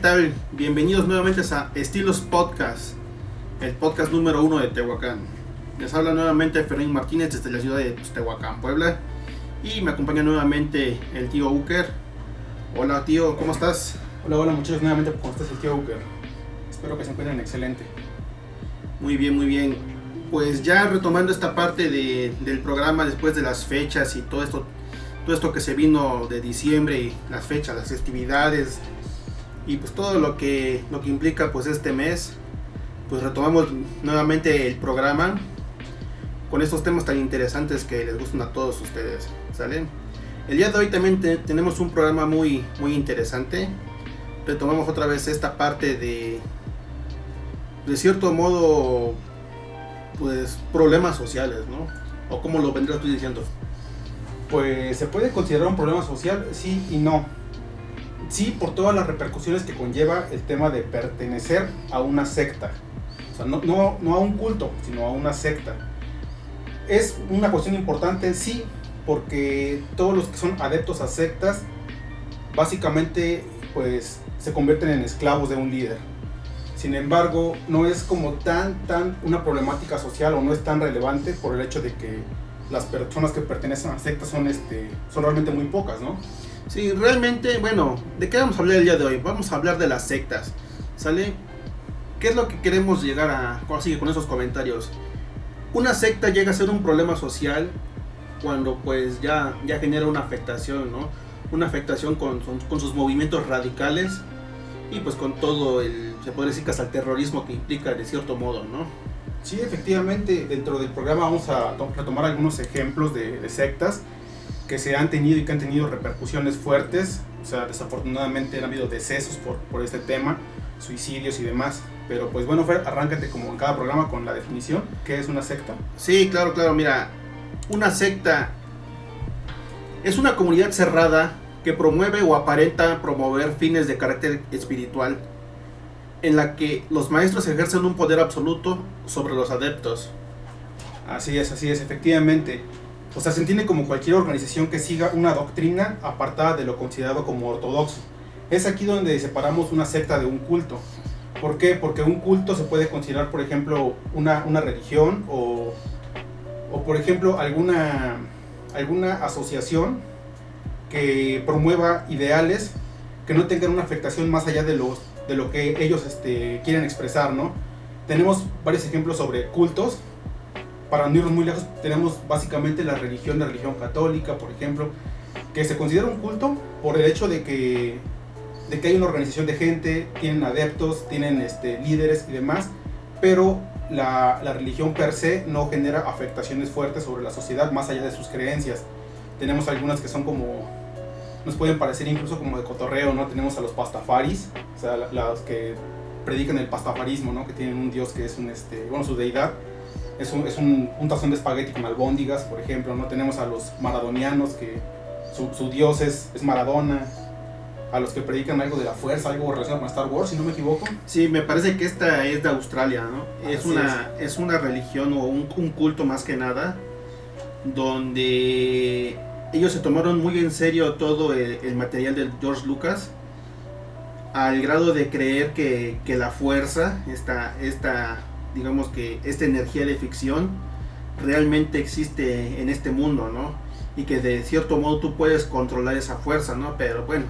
Tal? Bienvenidos nuevamente a Estilos Podcast, el podcast número uno de Tehuacán. Les habla nuevamente Fermín Martínez desde la ciudad de pues, Tehuacán, Puebla. Y me acompaña nuevamente el tío Uker. Hola, tío, ¿cómo estás? Hola, hola muchachos, nuevamente ¿cómo estás el tío Uker? Espero que se encuentren excelente. Muy bien, muy bien. Pues ya retomando esta parte de- del programa después de las fechas y todo esto, todo esto que se vino de diciembre y las fechas, las festividades y pues todo lo que lo que implica pues este mes, pues retomamos nuevamente el programa con estos temas tan interesantes que les gustan a todos ustedes, ¿sale? El día de hoy también te- tenemos un programa muy muy interesante. Retomamos otra vez esta parte de de cierto modo, pues problemas sociales, ¿no? O como lo vendrías tú diciendo. Pues se puede considerar un problema social, sí y no. Sí, por todas las repercusiones que conlleva el tema de pertenecer a una secta. O sea, no, no, no a un culto, sino a una secta. Es una cuestión importante, sí, porque todos los que son adeptos a sectas, básicamente, pues se convierten en esclavos de un líder. Sin embargo, no es como tan, tan una problemática social o no es tan relevante por el hecho de que las personas que pertenecen a sectas son, este, son realmente muy pocas, ¿no? Sí, realmente, bueno, ¿de qué vamos a hablar el día de hoy? Vamos a hablar de las sectas, ¿sale? ¿Qué es lo que queremos llegar a conseguir con esos comentarios? Una secta llega a ser un problema social cuando pues ya, ya genera una afectación, ¿no? Una afectación con, con- sus movimientos radicales y pues con todo el, se podría decir que hasta el terrorismo que implica de cierto modo, ¿no? Sí, efectivamente, dentro del programa vamos a to- retomar algunos ejemplos de, de sectas que se han tenido y que han tenido repercusiones fuertes. O sea, desafortunadamente han habido decesos por, por este tema, suicidios y demás. Pero pues bueno, Fer, arráncate como en cada programa con la definición. ¿Qué es una secta? Sí, claro, claro. Mira, una secta es una comunidad cerrada que promueve o aparenta promover fines de carácter espiritual, en la que los maestros ejercen un poder absoluto sobre los adeptos. Así es, así es, efectivamente. O sea, se entiende como cualquier organización que siga una doctrina apartada de lo considerado como ortodoxo. Es aquí donde separamos una secta de un culto. ¿Por qué? Porque un culto se puede considerar, por ejemplo, una, una religión o, o, por ejemplo, alguna, alguna asociación que promueva ideales que no tengan una afectación más allá de, los, de lo que ellos este, quieren expresar, ¿no? Tenemos varios ejemplos sobre cultos para no irnos muy lejos, tenemos básicamente la religión, la religión católica, por ejemplo, que se considera un culto por el hecho de que, de que hay una organización de gente, tienen adeptos, tienen este, líderes y demás, pero la, la religión per se no genera afectaciones fuertes sobre la sociedad más allá de sus creencias. Tenemos algunas que son como, nos pueden parecer incluso como de cotorreo, ¿no? Tenemos a los pastafaris, o sea, los que predican el pastafarismo, ¿no? Que tienen un dios que es un, este, bueno, su deidad, es un, es un, un tazón de espagueti con albóndigas, por ejemplo, ¿no? Tenemos a los maradonianos, que su, su dios es, es Maradona, a los que predican algo de la fuerza, algo relacionado con Star Wars, si no me equivoco. Sí, me parece que esta es de Australia, ¿no? Es una, es una religión o un, un culto más que nada, donde ellos se tomaron muy en serio todo el, el material de George Lucas, al grado de creer que, que la fuerza, esta, esta, digamos que esta energía de ficción, realmente existe en este mundo, ¿no? Y que de cierto modo tú puedes controlar esa fuerza, ¿no? Pero bueno,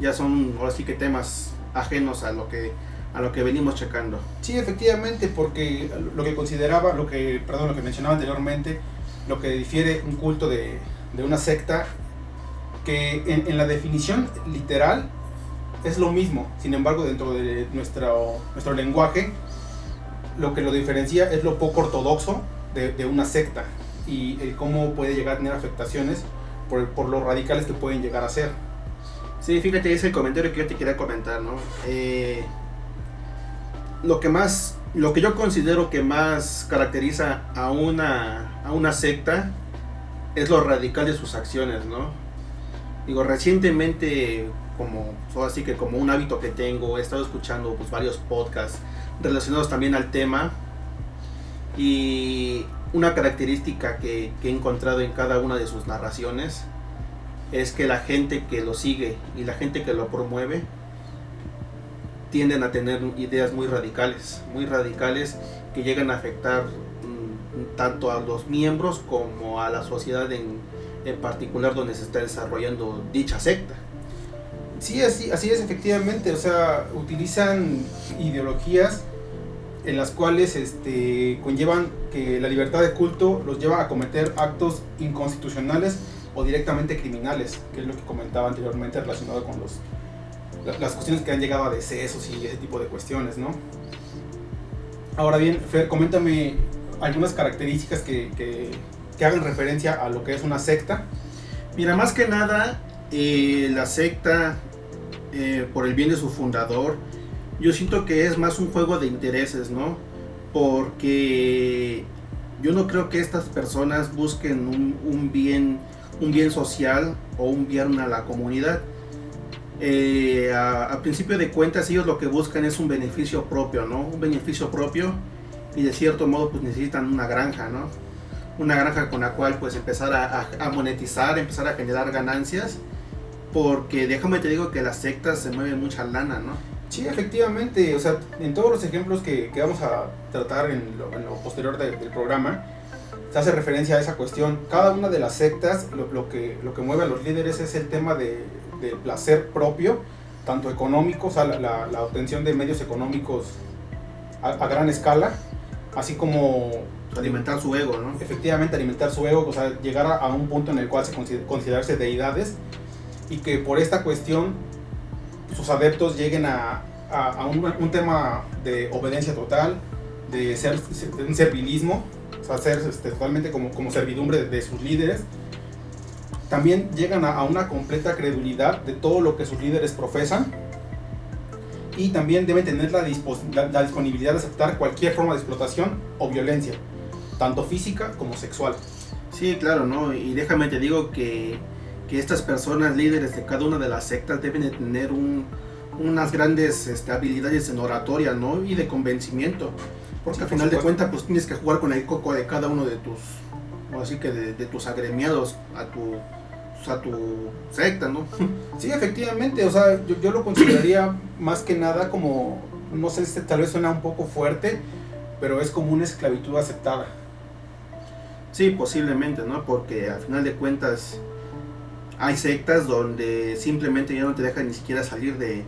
ya son ahora sí que temas ajenos a lo que a lo que venimos checando. Sí, efectivamente, porque lo que consideraba, lo que, perdón, lo que mencionaba anteriormente, lo que difiere un culto de, de una secta, que en, en, la definición literal es lo mismo, sin embargo dentro de nuestro, nuestro lenguaje, lo que lo diferencia es lo poco ortodoxo de, de una secta y el cómo puede llegar a tener afectaciones por, por los radicales que pueden llegar a ser. Sí, fíjate, es el comentario que yo te quería comentar, ¿no? Eh, lo que más, lo que yo considero que más caracteriza a una, a una secta es lo radical de sus acciones, ¿no? Digo, recientemente, como, así que como un hábito que tengo, he estado escuchando pues, varios podcasts relacionados también al tema y una característica que, he encontrado en cada una de sus narraciones es que la gente que lo sigue y la gente que lo promueve tienden a tener ideas muy radicales, muy radicales que llegan a afectar mm, tanto a los miembros como a la sociedad en, en, particular donde se está desarrollando dicha secta. Sí, así, así es efectivamente, o sea, utilizan ideologías en las cuales este, conllevan que la libertad de culto los lleva a cometer actos inconstitucionales o directamente criminales, que es lo que comentaba anteriormente relacionado con los, las cuestiones que han llegado a decesos y ese tipo de cuestiones, ¿no? Ahora bien, Fer, coméntame algunas características que, que, que hagan referencia a lo que es una secta. Mira, más que nada, eh, la secta, eh, por el bien de su fundador, yo siento que es más un juego de intereses, ¿no? Porque yo no creo que estas personas busquen un, un bien un bien social o un bien a la comunidad. Eh, a, a, principio de cuentas ellos lo que buscan es un beneficio propio, ¿no? Un beneficio propio y de cierto modo pues necesitan una granja, ¿no? Una granja con la cual pues empezar a, a, a monetizar, empezar a generar ganancias, porque déjame te digo que las sectas se mueven mucha lana, ¿no? Sí, efectivamente, o sea, en todos los ejemplos que, que vamos a tratar en lo, en lo posterior de, del programa, se hace referencia a esa cuestión. Cada una de las sectas, lo, lo, que, lo que mueve a los líderes es el tema de, del placer propio, tanto económico, o sea, la, la, la obtención de medios económicos a, a, gran escala, así como... Alimentar su ego, ¿no? Efectivamente, alimentar su ego, o sea, llegar a, a un punto en el cual se consider, considerarse deidades y que por esta cuestión sus adeptos lleguen a, a, a un, un, tema de obediencia total, de, ser, de un servilismo, o sea, ser este, totalmente como, como servidumbre de, de, sus líderes. También llegan a, a, una completa credulidad de todo lo que sus líderes profesan. Y también deben tener la, la, la disponibilidad de aceptar cualquier forma de explotación o violencia, tanto física como sexual. Sí, claro, ¿no? Y déjame te digo que que estas personas líderes de cada una de las sectas deben de tener un, unas grandes este, habilidades en oratoria ¿no? y de convencimiento. Porque sí, al final de cuentas pues tienes que jugar con el coco de cada uno de tus, así que de, de, tus agremiados a tu, a tu secta, ¿no? Sí, efectivamente, o sea, yo, yo lo consideraría más que nada como, no sé, si tal vez suena un poco fuerte, pero es como una esclavitud aceptada. Sí, posiblemente, ¿no? Porque al final de cuentas hay sectas donde simplemente ya no te dejan ni siquiera salir de,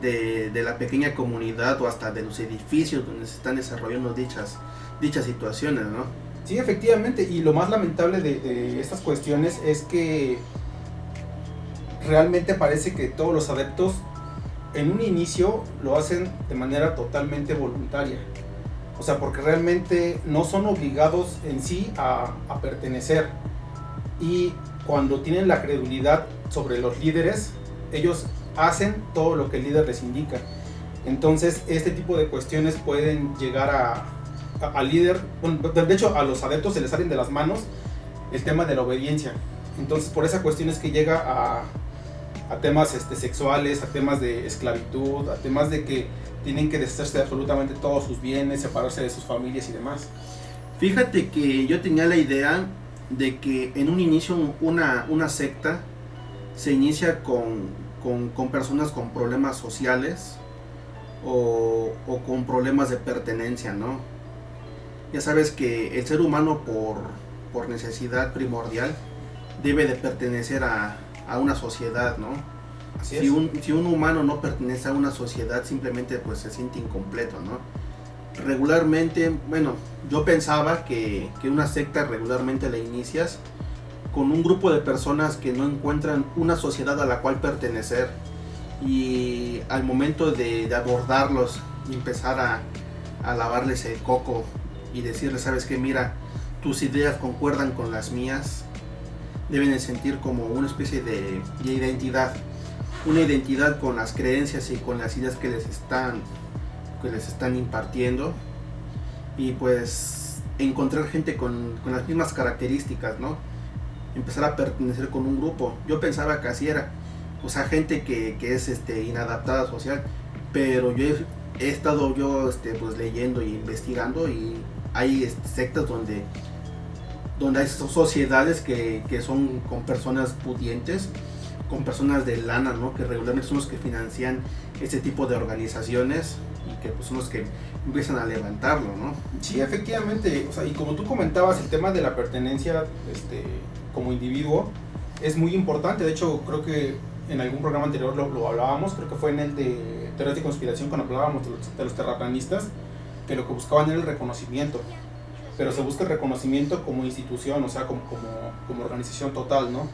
de, de, la pequeña comunidad o hasta de los edificios donde se están desarrollando dichas, dichas situaciones, ¿no? Sí, efectivamente, y lo más lamentable de, estas cuestiones es que realmente parece que todos los adeptos en un inicio lo hacen de manera totalmente voluntaria. O sea, porque realmente no son obligados en sí a, a pertenecer. Y cuando tienen la credulidad sobre los líderes, ellos hacen todo lo que el líder les indica. Entonces, este tipo de cuestiones pueden llegar a, al líder, de hecho a los adeptos se les salen de las manos el tema de la obediencia. Entonces, por esa cuestión es que llega a, a temas este, sexuales, a temas de esclavitud, a temas de que tienen que deshacerse de absolutamente todos sus bienes, separarse de sus familias y demás. Fíjate que yo tenía la idea de que en un inicio una, una secta se inicia con, con, con personas con problemas sociales o, o, con problemas de pertenencia, ¿no? Ya sabes que el ser humano por, por necesidad primordial debe de pertenecer a, a una sociedad, ¿no? si un, si un humano no pertenece a una sociedad, simplemente pues se siente incompleto, ¿no? Regularmente, bueno, yo pensaba que, que una secta regularmente la inicias con un grupo de personas que no encuentran una sociedad a la cual pertenecer y al momento de, abordarlos y empezar a, a, lavarles el coco y decirles, sabes que mira, tus ideas concuerdan con las mías, deben de sentir como una especie de, de identidad, una identidad con las creencias y con las ideas que les están, que les están impartiendo y pues encontrar gente con, con las mismas características, ¿no? empezar a pertenecer con un grupo. Yo pensaba que así era, o sea, gente que, que es este, inadaptada social, pero yo he, estado yo este, pues, leyendo y investigando y hay este, sectas donde, donde hay sociedades que, que, son con personas pudientes, con personas de lana, ¿no? que regularmente son los que financian este tipo de organizaciones y que pues, son los que empiezan a levantarlo, ¿no? Sí, efectivamente, o sea, y como tú comentabas, el tema de la pertenencia este, como individuo es muy importante. De hecho, creo que en algún programa anterior lo, hablábamos, creo que fue en el de teorías de conspiración cuando hablábamos de los, de los, terraplanistas, que lo que buscaban era el reconocimiento. Pero se busca el reconocimiento como institución, o sea, como, como, como organización total, ¿no?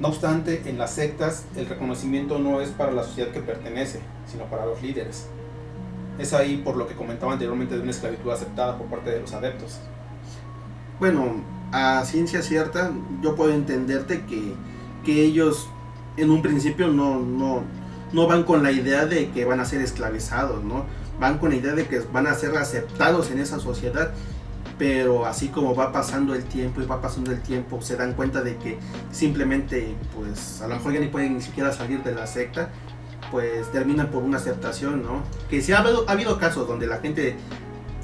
No obstante, en las sectas el reconocimiento no es para la sociedad que pertenece, sino para los líderes. Es ahí por lo que comentaba anteriormente de una esclavitud aceptada por parte de los adeptos. Bueno, a ciencia cierta, yo puedo entenderte que, que ellos en un principio no, no, no van con la idea de que van a ser esclavizados, ¿no? Van con la idea de que van a ser aceptados en esa sociedad, pero así como va pasando el tiempo y va pasando el tiempo, se dan cuenta de que simplemente, pues a lo mejor ya ni pueden ni siquiera salir de la secta, pues terminan por una aceptación, ¿no? Que sí ha habido, ha habido casos donde la gente,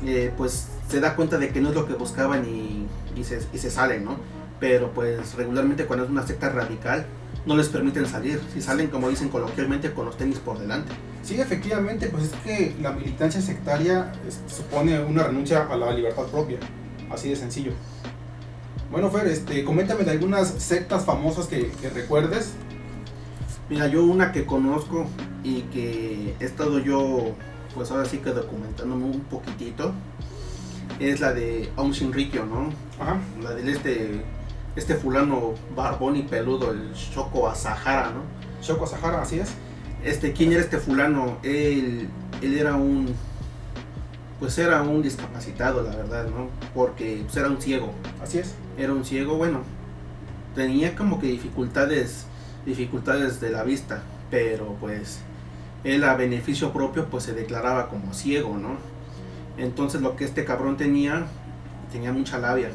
eh, pues se da cuenta de que no es lo que buscaban y y se, y se salen, ¿no? Pero pues regularmente cuando es una secta radical no les permiten salir, si salen como dicen coloquialmente con los tenis por delante. Sí, efectivamente, pues es que la militancia sectaria este, supone una renuncia a la libertad propia, así de sencillo. Bueno, Fer, este, coméntame de algunas sectas famosas que, que recuerdes. Mira, yo una que conozco y que he estado yo, pues ahora sí que documentándome un poquitito, es la de Aung Shinrikyo, ¿no? Ajá. La del este, este fulano barbón y peludo, el Shoko Asahara, ¿no? Shoko Asahara, así es. Este, ¿quién era este fulano? Él, él era un, pues era un discapacitado, la verdad, ¿no? Porque pues, era un ciego. Así es. Era un ciego, bueno, tenía como que dificultades, dificultades de la vista, pero pues él a beneficio propio pues se declaraba como ciego, ¿no? Entonces lo que este cabrón tenía, tenía mucha labia,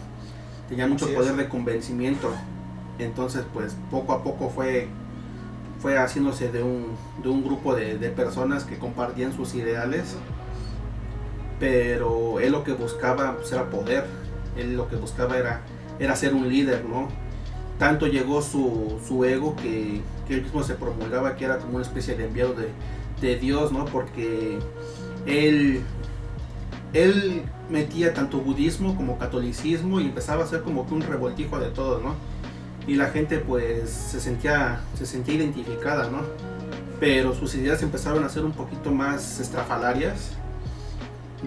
tenía mucho poder de convencimiento. Entonces pues poco a poco fue, fue haciéndose de un, de un grupo de, personas que compartían sus ideales. Pero él lo que buscaba pues, era poder, él lo que buscaba era, era ser un líder, ¿no? Tanto llegó su, su ego que, que, él mismo se promulgaba que era como una especie de enviado de, de Dios, ¿no? Porque él él metía tanto budismo como catolicismo y empezaba a ser como que un revoltijo de todo, ¿no? Y la gente pues se sentía, se sentía identificada, ¿no? Pero sus ideas empezaron a ser un poquito más estrafalarias,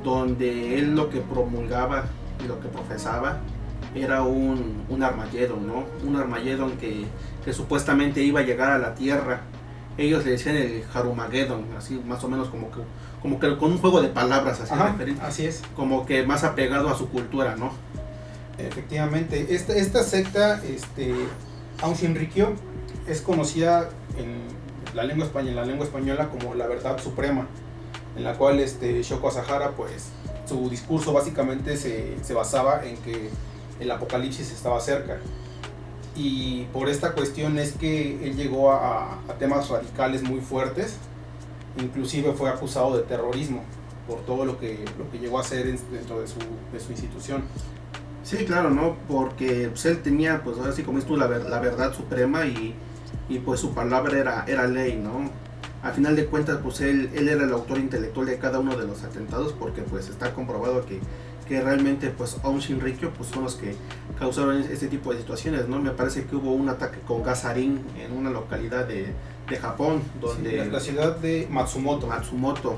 donde él lo que promulgaba y lo que profesaba era un, un Armageddon, ¿no? Un Armageddon que, que supuestamente iba a llegar a la Tierra. Ellos le decían el Harumageddon, así más o menos como que como que con un juego de palabras así Así es. Como que más apegado a su cultura, ¿no? Efectivamente. Esta, esta secta, este, Aung Shinrikyo, es conocida en la lengua española, en la lengua española como la verdad suprema, en la cual este, Shoko Asahara, pues, su discurso básicamente se, se basaba en que el apocalipsis estaba cerca. Y por esta cuestión es que él llegó a, temas radicales muy fuertes, inclusive fue acusado de terrorismo por todo lo que, lo que llegó a hacer dentro de su, de su institución. Sí, claro, ¿no? Porque pues, él tenía, pues ahora sí como tú, la, la verdad suprema y, y, pues su palabra era, era ley, ¿no? A final de cuentas, pues él, él era el autor intelectual de cada uno de los atentados porque pues está comprobado que, que realmente pues Aum Shinrikyo pues son los que causaron este tipo de situaciones, ¿no? Me parece que hubo un ataque con gasarín en una localidad de, de Japón, donde... la ciudad de Matsumoto. Matsumoto,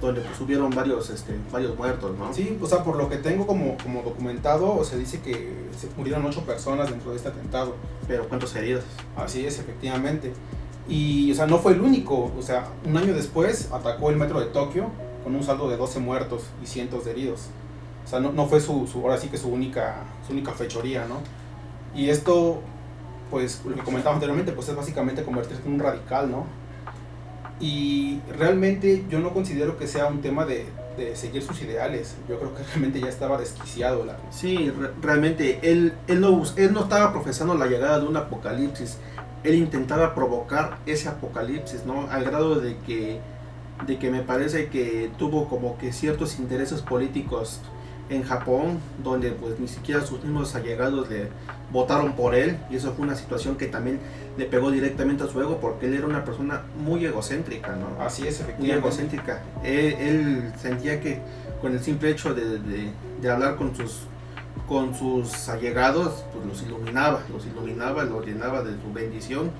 donde pues hubieron varios, este, varios muertos, ¿no? Sí, o sea, por lo que tengo como, como documentado, se dice que se murieron ocho personas dentro de este atentado. Pero ¿cuántos heridos? Así es, efectivamente. Y, o sea, no fue el único, o sea, un año después atacó el metro de Tokio con un saldo de 12 muertos y cientos de heridos. O sea, no, no fue su, su, ahora sí que su única, su única fechoría, ¿no? Y esto, pues, lo que comentaba anteriormente, pues es básicamente convertirse en un radical, ¿no? Y realmente yo no considero que sea un tema de, de seguir sus ideales. Yo creo que realmente ya estaba desquiciado. La... Sí, re realmente él, él, no, él no estaba profesando la llegada de un apocalipsis. Él intentaba provocar ese apocalipsis, ¿no? Al grado de que, de que me parece que tuvo como que ciertos intereses políticos en Japón, donde pues ni siquiera sus mismos allegados le votaron por él, y eso fue una situación que también le pegó directamente a su ego, porque él era una persona muy egocéntrica, ¿no? Así es, efectivamente. Muy egocéntrica. Él, él sentía que con el simple hecho de, de, de, hablar con sus con sus allegados, pues los iluminaba, los iluminaba, los llenaba de su bendición.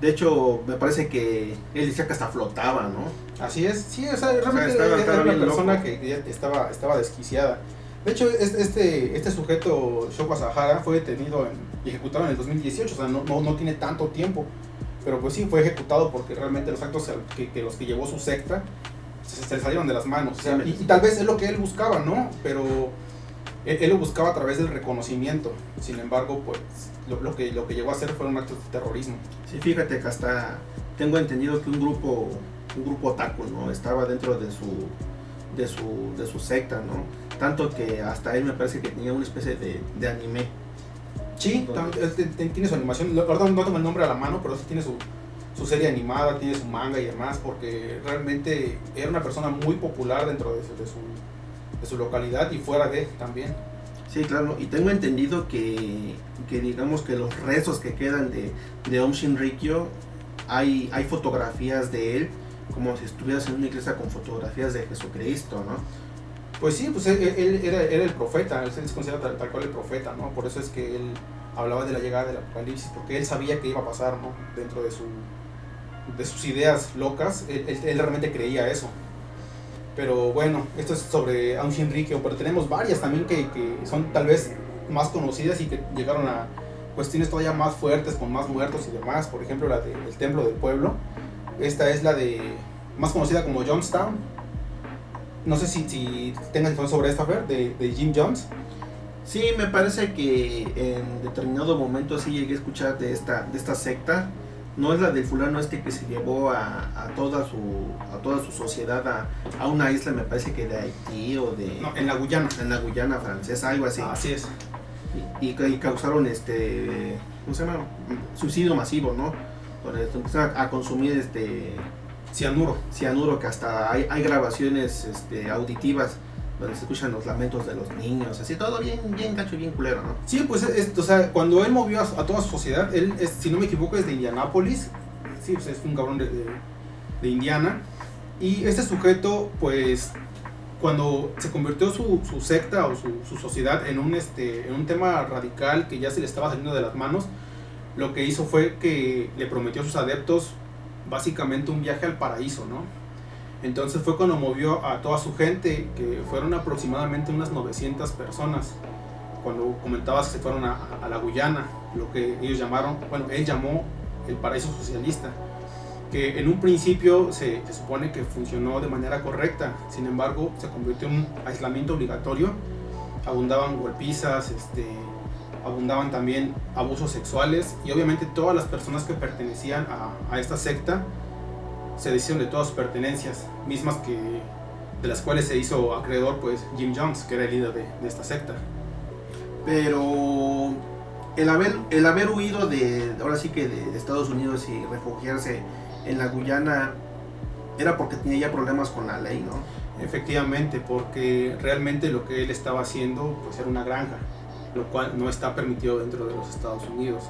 De hecho, me parece que él decía que hasta flotaba, ¿no? Así es, sí, o sea, realmente o sea, estaba, era una persona loco. que estaba, estaba desquiciada. De hecho, este, este sujeto, Shoko Asahara, fue detenido en, y ejecutado en el 2018, o sea, no, no, no, tiene tanto tiempo. Pero pues sí, fue ejecutado porque realmente los actos que, que los que llevó su secta se, se, salieron de las manos. O sea, y, y, tal vez es lo que él buscaba, ¿no? Pero él, él, lo buscaba a través del reconocimiento. Sin embargo, pues lo, lo, que, lo que llegó a hacer fueron actos de terrorismo. Sí, fíjate que hasta tengo entendido que un grupo, un grupo otaku, ¿no? Estaba dentro de su, de su, de su secta, ¿no? Tanto que hasta él me parece que tenía una especie de, de anime. Sí, tiene su animación, verdad no tengo el nombre a la mano, pero sí tiene su, su serie animada, tiene su manga y demás, porque realmente era una persona muy popular dentro de, de, su, de su localidad y fuera de también. Sí, claro, y tengo entendido que, que digamos que los restos que quedan de, de Om Shinrikyo, hay, hay fotografías de él, como si estuvieras en una iglesia con fotografías de Jesucristo, ¿no? Pues sí, pues él, era, el profeta, él se considera tal, cual el profeta, ¿no? Por eso es que él hablaba de la llegada del apocalipsis, porque él sabía que iba a pasar, ¿no? Dentro de, su, de sus ideas locas, él, él realmente creía eso. Pero bueno, esto es sobre Aum Shinrikyo, pero tenemos varias también que, que, son tal vez más conocidas y que llegaron a cuestiones todavía más fuertes, con más muertos y demás. Por ejemplo, la del de, Templo del Pueblo. Esta es la de, más conocida como Johnstown. No sé si, si tengan sobre esta, Fer, de, de Jim Jones. Sí, me parece que en determinado momento sí llegué a escuchar de esta, de esta secta. No es la del fulano este que se llevó a, a toda su a toda su sociedad a, a, una isla, me parece que de Haití o de... No, en la Guyana. En la Guyana francesa, algo así. Así es. Y, y, y, causaron este... ¿Cómo se llama? Suicidio masivo, ¿no? Donde empezaron a consumir este... Cianuro. Cianuro, que hasta hay, hay grabaciones este, auditivas donde se escuchan los lamentos de los niños, así todo bien, bien gacho, bien culero, ¿no? Sí, pues, es, cuando él movió a, toda su sociedad, él, si no me equivoco, es de Indianápolis, sí, pues es un cabrón de, de, de Indiana, y este sujeto, pues, cuando se convirtió su, su secta o su, su, sociedad en un, este, en un tema radical que ya se le estaba saliendo de las manos, lo que hizo fue que le prometió a sus adeptos básicamente un viaje al paraíso, ¿no? Entonces fue cuando movió a toda su gente, que fueron aproximadamente unas 900 personas. Cuando comentabas que se fueron a, la Guyana, lo que ellos llamaron, bueno, él llamó el paraíso socialista, que en un principio se, supone que funcionó de manera correcta, sin embargo se convirtió en un aislamiento obligatorio, abundaban golpizas, este, abundaban también abusos sexuales y obviamente todas las personas que pertenecían a esta secta se deshicieron de todas sus pertenencias, mismas que de las cuales se hizo acreedor pues Jim Jones, que era el líder de, de esta secta. Pero el haber, el haber huido de, ahora sí que de, de, Estados Unidos y refugiarse en la Guyana era porque tenía ya problemas con la ley, ¿no? Efectivamente, porque realmente lo que él estaba haciendo pues era una granja, lo cual no está permitido dentro de los Estados Unidos.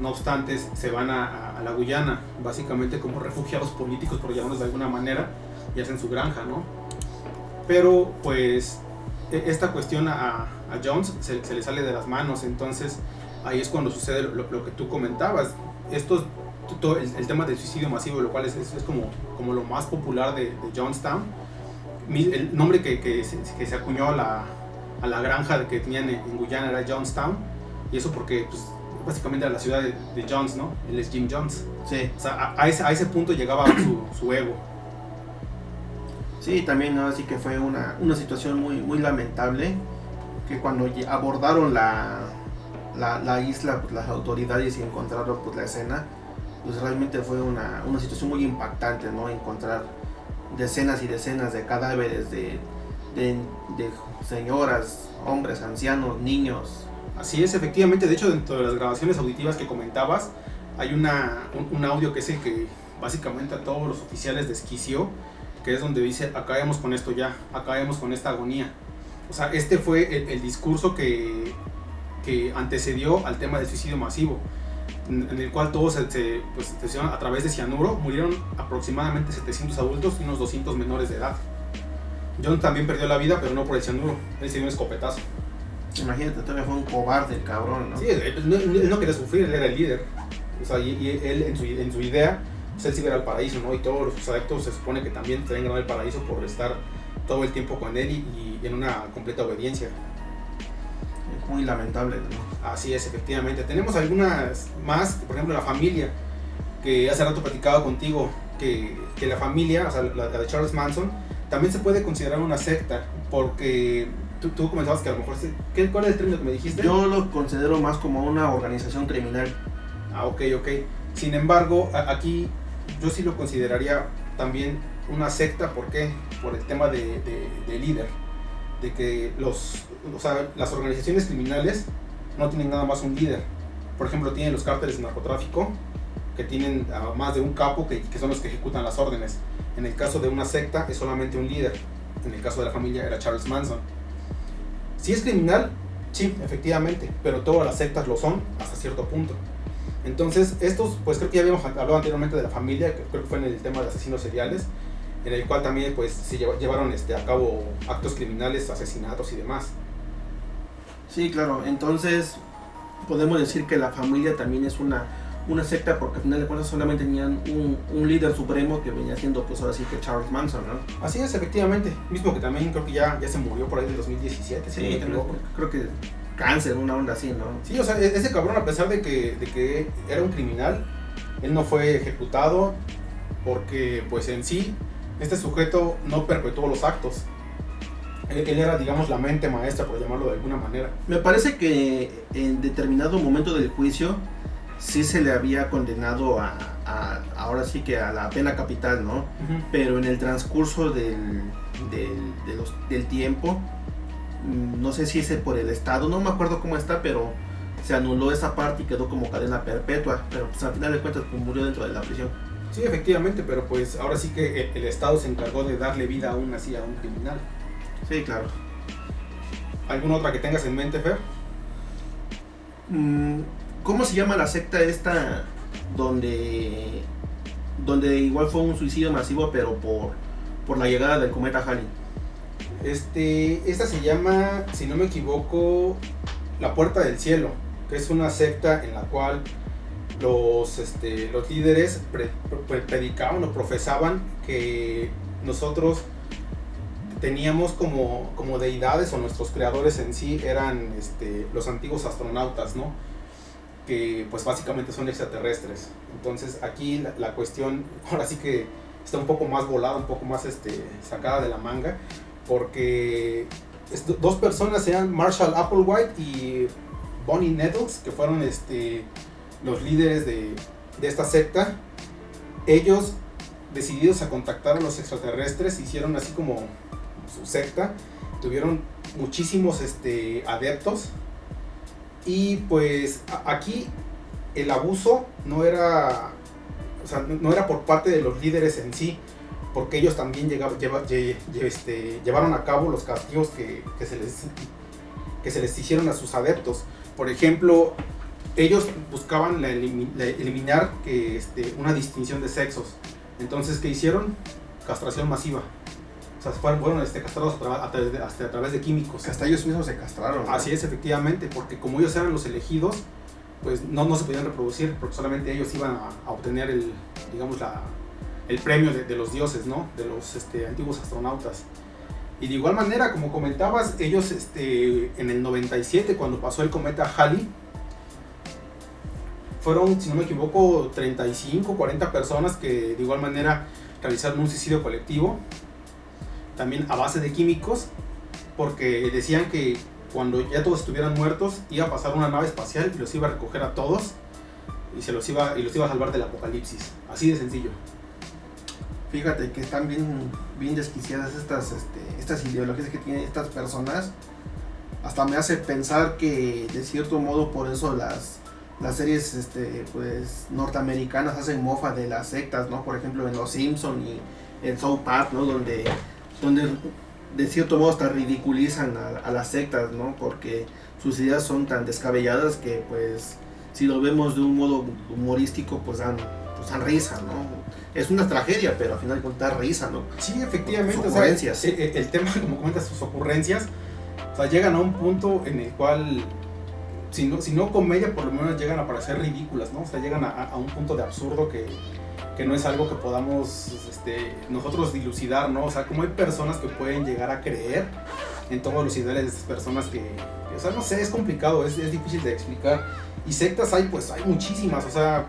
No obstante, se van a, a, la Guyana, básicamente como refugiados políticos, por llamarlos de alguna manera, y hacen su granja, ¿no? Pero, pues, e, esta cuestión a, a Jones se, le sale de las manos, entonces ahí es cuando sucede lo, que tú comentabas. Esto, todo el, tema del suicidio masivo, lo cual es, es, como, como lo más popular de, de Jonestown, el nombre que, que, se, acuñó a la, a la granja que tenían en, Guyana era Jonestown, y eso porque pues, básicamente era la ciudad de, de, Jones, ¿no? Él es Jim Jones. Sí. O sea, a, a ese, a ese punto llegaba su, su ego. Sí, también ¿no? así que fue una, una situación muy, muy lamentable, que cuando abordaron la, la, la isla, pues, las autoridades y encontraron pues, la escena, pues realmente fue una, una situación muy impactante, ¿no? Encontrar decenas y decenas de cadáveres de, de, de señoras, hombres, ancianos, niños. Así es, efectivamente, de hecho dentro de las grabaciones auditivas que comentabas, hay una, un, audio que es el que básicamente a todos los oficiales desquició, que es donde dice, acabemos con esto ya, acabemos con esta agonía. O sea, este fue el, discurso que, que, antecedió al tema del suicidio masivo, en, el cual todos se, pues, se a través de cianuro, murieron aproximadamente 700 adultos y unos 200 menores de edad. John también perdió la vida, pero no por el cianuro, él se dio un escopetazo. Imagínate, todavía fue un cobarde el cabrón, ¿no? Sí, él, no quería sufrir, él era el líder. O sea, y, y él en su, en su idea pues él sí iba al paraíso, ¿no? Y todos sus adeptos se supone que también se vengan al paraíso por estar todo el tiempo con él y, y, en una completa obediencia. Es muy lamentable, ¿no? Así es, efectivamente. Tenemos algunas más, por ejemplo, la familia, que hace rato platicaba contigo, que, que la familia, o sea, la, la, de Charles Manson, también se puede considerar una secta, porque tú, tú comentabas que a lo mejor... Se, ¿qué, ¿Cuál es el término que me dijiste? Yo lo considero más como una organización criminal. Ah, ok, ok. Sin embargo, a, aquí yo sí lo consideraría también una secta, ¿por qué? Por el tema de, de, de, líder, de que los, o sea, las organizaciones criminales no tienen nada más un líder. Por ejemplo, tienen los cárteles de narcotráfico, que tienen a más de un capo, que, que son los que ejecutan las órdenes. En el caso de una secta es solamente un líder. En el caso de la familia era Charles Manson. Si es criminal, sí, efectivamente, pero todas las sectas lo son hasta cierto punto. Entonces, estos, pues creo que ya habíamos hablado anteriormente de la familia, que creo que fue en el tema de asesinos seriales, en el cual también pues se llevaron este, a cabo actos criminales, asesinatos y demás. Sí, claro, entonces podemos decir que la familia también es una, una secta porque al final de cuentas solamente tenían un, un, líder supremo que venía siendo pues ahora sí que Charles Manson, ¿no? Así es, efectivamente, mismo que también creo que ya, ya se murió por ahí en 2017. Sí, sí creo, creo que cáncer, una onda así, ¿no? Sí, o sea, ese cabrón, a pesar de que, de que era un criminal, él no fue ejecutado porque, pues en sí, este sujeto no perpetuó los actos. Él, él, era, digamos, la mente maestra, por llamarlo de alguna manera. Me parece que en determinado momento del juicio sí se le había condenado a, a ahora sí que a la pena capital, ¿no? Uh -huh. Pero en el transcurso del, del, de los, del tiempo, no sé si es por el Estado, no me acuerdo cómo está, pero se anuló esa parte y quedó como cadena perpetua, pero pues al final de cuentas pues, murió dentro de la prisión. Sí, efectivamente, pero pues ahora sí que el, el Estado se encargó de darle vida aún así a un criminal. Sí, claro. ¿Alguna otra que tengas en mente, Fer? Mm, ¿Cómo se llama la secta esta donde donde igual fue un suicidio masivo pero por, por la llegada del cometa Halley? Este, esta se llama, si no me equivoco, La Puerta del Cielo, que es una secta en la cual los, este, los líderes pre, pre, predicaban o profesaban que nosotros teníamos como, como deidades o nuestros creadores en sí eran este, los antiguos astronautas, ¿no? Que pues básicamente son extraterrestres. Entonces aquí la, cuestión ahora sí que está un poco más volada, un poco más este, sacada de la manga porque dos personas eran Marshall Applewhite y Bonnie Nettles, que fueron este, los líderes de, de, esta secta. Ellos, decididos a contactar a los extraterrestres, hicieron así como su secta, tuvieron muchísimos este, adeptos. Y pues aquí el abuso no era, no era por parte de los líderes en sí, porque ellos también este, llevaron a cabo los castigos que, que, se les, que se les hicieron a sus adeptos. Por ejemplo, ellos buscaban eliminar este, una distinción de sexos. Entonces, ¿qué hicieron? Castración masiva. O sea, fueron, fueron este, castrados a, través de, hasta a través de químicos. hasta ellos mismos se castraron. Así es, efectivamente, porque como ellos eran los elegidos, pues no, no se podían reproducir, porque solamente ellos iban a, obtener el, digamos, la, el premio de, de, los dioses, ¿no? De los este, antiguos astronautas. Y de igual manera, como comentabas, ellos este, en el 97, cuando pasó el cometa Halley, fueron, si no me equivoco, 35, 40 personas que de igual manera realizaron un suicidio colectivo, también a base de químicos, porque decían que cuando ya todos estuvieran muertos iba a pasar una nave espacial y los iba a recoger a todos y se los iba y los iba a salvar del apocalipsis, así de sencillo. Fíjate que están bien, bien desquiciadas estas, este, estas ideologías que tienen estas personas. Hasta me hace pensar que de cierto modo por eso las, las series este, pues, norteamericanas hacen mofa de las sectas, ¿no? Por ejemplo en Los Simpson y en South Park, ¿no? Donde, donde de cierto modo hasta ridiculizan a, las sectas, ¿no? Porque sus ideas son tan descabelladas que pues si lo vemos de un modo humorístico pues dan, pues dan risa, ¿no? Es una tragedia, pero al final cuentas risa, ¿no? Sí, efectivamente. Sus ocurrencias. el, el, tema, como comentas, sus ocurrencias, o sea, llegan a un punto en el cual si no, si no comedia, por lo menos llegan a parecer ridículas, ¿no? O sea, llegan a, un punto de absurdo que, que, no es algo que podamos este, nosotros dilucidar, ¿no? O sea, como hay personas que pueden llegar a creer en todos los ideales de personas que, o sea, no sé, es complicado, es, es, difícil de explicar. Y sectas hay, pues hay muchísimas, o sea,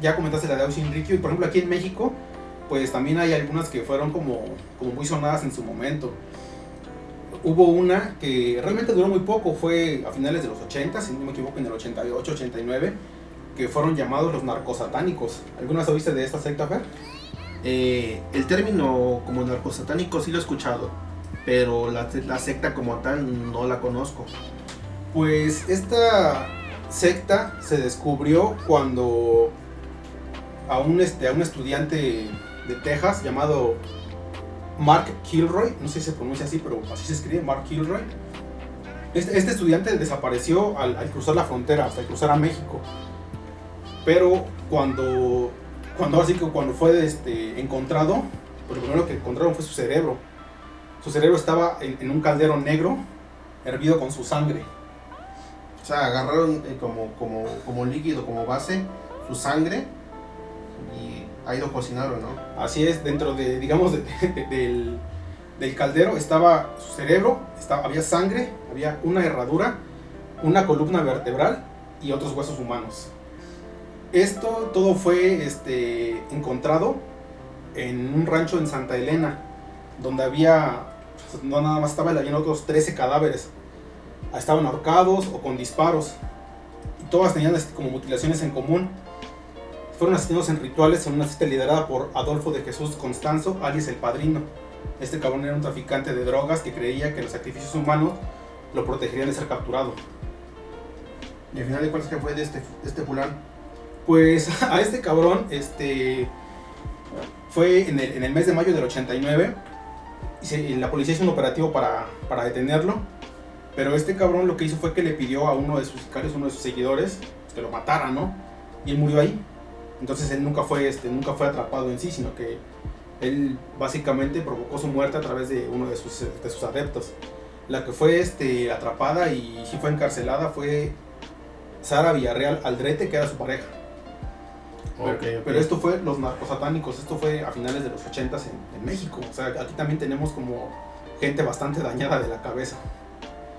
ya comentaste la de Austin y por ejemplo aquí en México, pues también hay algunas que fueron como, como muy sonadas en su momento hubo una que realmente duró muy poco, fue a finales de los 80, si no me equivoco, en el 88, 89, que fueron llamados los narcosatánicos. ¿Alguna oíste de esta secta, Fer? Eh, el término como narcosatánico sí lo he escuchado, pero la, secta como tal no la conozco. Pues esta secta se descubrió cuando a un, este, a un estudiante de Texas llamado Mark Kilroy, no sé si se pronuncia así, pero así se escribe, Mark Kilroy. Este, este estudiante desapareció al, cruzar la frontera, hasta cruzar a México. Pero cuando, cuando así que cuando fue este, encontrado, pues lo primero que encontraron fue su cerebro. Su cerebro estaba en, un caldero negro, hervido con su sangre. O sea, agarraron eh, como, como, como líquido, como base, su sangre y ahí lo cocinaron, ¿no? Así es, dentro de, digamos, del, caldero estaba su cerebro, estaba, había sangre, había una herradura, una columna vertebral y otros huesos humanos. Esto todo fue este, encontrado en un rancho en Santa Elena, donde había, no nada más estaba, había otros 13 cadáveres. Estaban ahorcados o con disparos. Y todas tenían este, como mutilaciones en común fueron asesinados en rituales en una cita liderada por Adolfo de Jesús Constanzo, alias el Padrino. Este cabrón era un traficante de drogas que creía que los sacrificios humanos lo protegerían de ser capturado. ¿Y al final de cuentas qué fue de este, este fulano? Pues a este cabrón, este, fue en el, mes de mayo del 89 y la policía hizo un operativo para, para detenerlo. Pero este cabrón lo que hizo fue que le pidió a uno de sus sicarios, uno de sus seguidores, que lo matara, ¿no? Y él murió ahí. Entonces él nunca fue, este, nunca fue atrapado en sí, sino que él básicamente provocó su muerte a través de uno de sus, de sus adeptos. La que fue este, atrapada y sí fue encarcelada fue Sara Villarreal Aldrete, que era su pareja. Pero, esto fue los narcosatánicos, esto fue a finales de los 80 en, en México. O sea, aquí también tenemos como gente bastante dañada de la cabeza.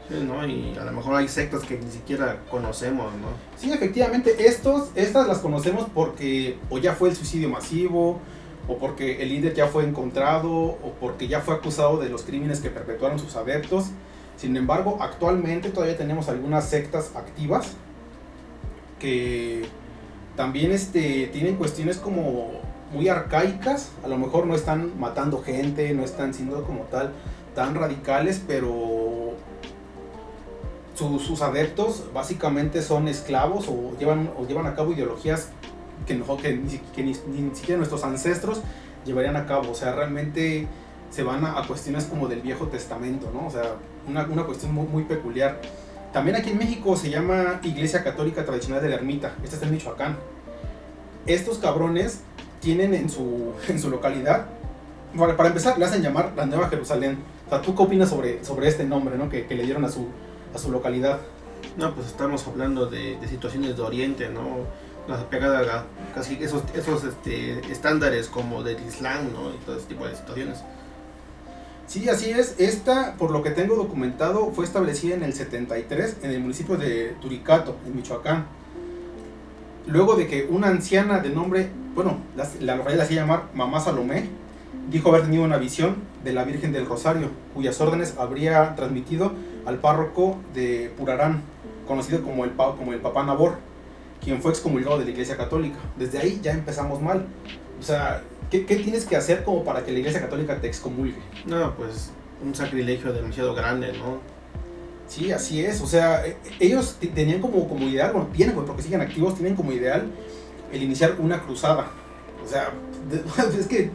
Y a lo mejor hay sectas que ni siquiera conocemos, ¿no? Sí, efectivamente, estos, estas las conocemos porque o ya fue el suicidio masivo, o porque el líder ya fue encontrado, o porque ya fue acusado de los crímenes que perpetuaron sus adeptos. Sin embargo, actualmente todavía tenemos algunas sectas activas que también este, tienen cuestiones como muy arcaicas, a lo mejor no están matando gente, no están siendo como tal tan radicales, pero sus adeptos básicamente son esclavos o llevan, o llevan a cabo ideologías que, que, ni, siquiera nuestros ancestros llevarían a cabo. O sea, realmente se van a, cuestiones como del Viejo Testamento, ¿no? O sea, una, una cuestión muy, peculiar. También aquí en México se llama Iglesia Católica Tradicional de la Ermita. Esta está en Michoacán. Estos cabrones tienen en su, en su localidad para, empezar, le hacen llamar la Nueva Jerusalén. O sea, ¿tú qué opinas sobre, sobre este nombre ¿no? que, que le dieron a su, a su localidad? No, pues estamos hablando de, de situaciones de Oriente, ¿no? Pegada a casi esos, esos este, estándares como del Islam, ¿no? Y todo ese tipo de situaciones. Sí, así es. Esta, por lo que tengo documentado, fue establecida en el 73 en el municipio de Turicato, en Michoacán. Luego de que una anciana de nombre, bueno, la, la localidad la hacía llamar Mamá Salomé, dijo haber tenido una visión de la Virgen del Rosario, cuyas órdenes habría transmitido al párroco de Purarán, conocido como el, como el Papá Nabor, quien fue excomulgado de la Iglesia Católica. Desde ahí ya empezamos mal. O sea, ¿qué, tienes que hacer como para que la Iglesia Católica te excomulgue? No, pues un sacrilegio demasiado grande, ¿no? Sí, así es. O sea, e, ellos tenían como, como ideal, bueno, tienen, porque siguen activos, tienen como ideal el iniciar una cruzada. O sea, es que,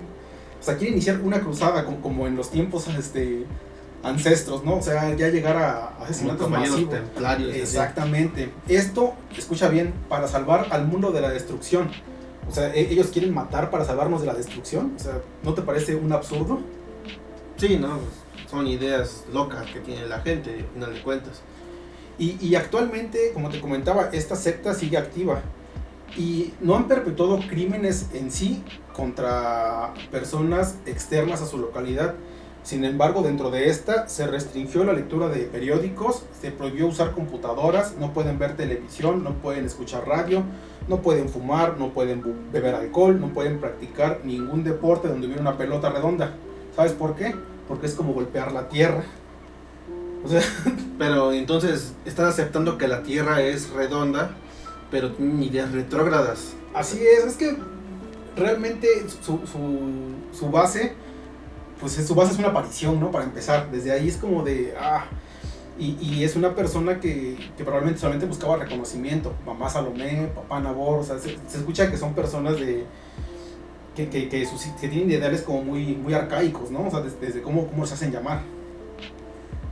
o sea, quieren iniciar una cruzada como, como en los tiempos, este, ancestros, ¿no? O sea, ya llegar a asesinatos masivos. templarios. Exactamente. Esto, escucha bien, para salvar al mundo de la destrucción. O sea, e-, ellos quieren matar para salvarnos de la destrucción. O sea, ¿no te parece un absurdo? Sí, no, son ideas locas que tiene la gente, al final de cuentas. Y, y actualmente, como te comentaba, esta secta sigue activa. Y no han perpetuado crímenes en sí contra personas externas a su localidad sin embargo, dentro de esta se restringió la lectura de periódicos, se prohibió usar computadoras, no pueden ver televisión, no pueden escuchar radio, no pueden fumar, no pueden beber alcohol, no pueden practicar ningún deporte donde hubiera una pelota redonda. ¿Sabes por qué? Porque es como golpear la tierra. O sea, pero entonces están aceptando que la tierra es redonda, pero tienen ideas retrógradas. Así es, es que realmente su, su base pues su base es una aparición, ¿no? Para empezar, desde ahí es como de, ah, y, es una persona que, probablemente solamente buscaba reconocimiento, mamá Salomé, papá Nabor, o sea, se, escucha que son personas de, que, que, que, tienen ideales como muy, muy arcaicos, ¿no? O sea, desde, cómo, cómo se hacen llamar.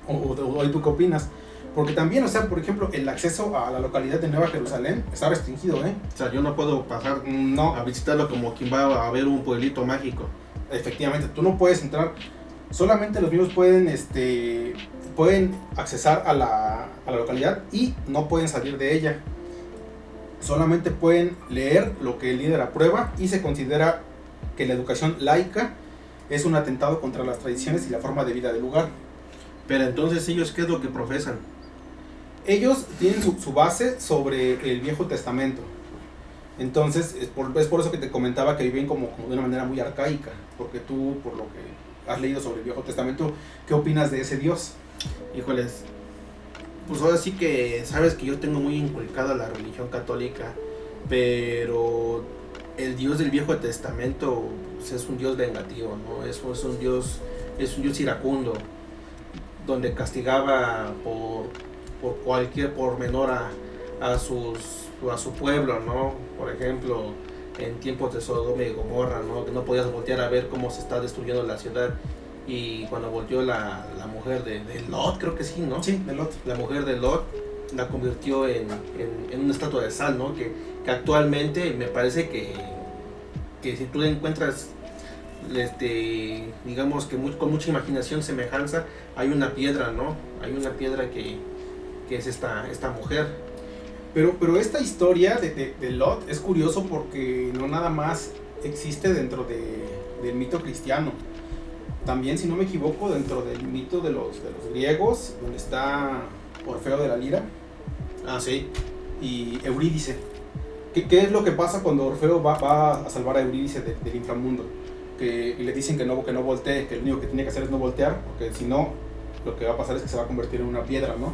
O, o, tú qué opinas? Porque también, o sea, por ejemplo, el acceso a la localidad de Nueva Jerusalén está restringido, ¿eh? O sea, yo no puedo pasar no. a visitarlo como quien va a ver un pueblito mágico efectivamente, tú no puedes entrar, solamente los mismos pueden, este, pueden accesar a la, a la localidad y no pueden salir de ella. Solamente pueden leer lo que el líder aprueba y se considera que la educación laica es un atentado contra las tradiciones y la forma de vida del lugar. Pero entonces ellos, ¿qué es lo que profesan? Ellos tienen su, su base sobre el Viejo Testamento. Entonces, es por, por eso que te comentaba que viven como, como, de una manera muy arcaica, porque tú, por lo que has leído sobre el Viejo Testamento, ¿qué opinas de ese Dios? Híjoles, pues ahora sí que sabes que yo tengo muy inculcada la religión católica, pero el Dios del Viejo Testamento pues, es un Dios vengativo, ¿no? Es, es, un Dios, es un Dios iracundo, donde castigaba por, por cualquier pormenor a, a sus a su pueblo, ¿no? Por ejemplo, en tiempos de Sodoma y Gomorra, ¿no? Que no podías voltear a ver cómo se está destruyendo la ciudad. Y cuando volvió la, la mujer de, de, Lot, creo que sí, ¿no? Sí, de Lot. La mujer de Lot la convirtió en, en, una estatua de sal, ¿no? Que, que actualmente me parece que, que si tú encuentras este, digamos que con mucha imaginación, semejanza, hay una piedra, ¿no? Hay una piedra que, que es esta, esta mujer. Pero, pero esta historia de, de, Lot es curioso porque no nada más existe dentro de, del mito cristiano. También, si no me equivoco, dentro del mito de los, de los griegos, donde está Orfeo de la Lira. Ah, sí. Y Eurídice. ¿Qué, ¿Qué, es lo que pasa cuando Orfeo va, va a salvar a Eurídice del inframundo? Que le dicen que no, que no voltee, que lo único que tiene que hacer es no voltear, porque si no, lo que va a pasar es que se va a convertir en una piedra, ¿no?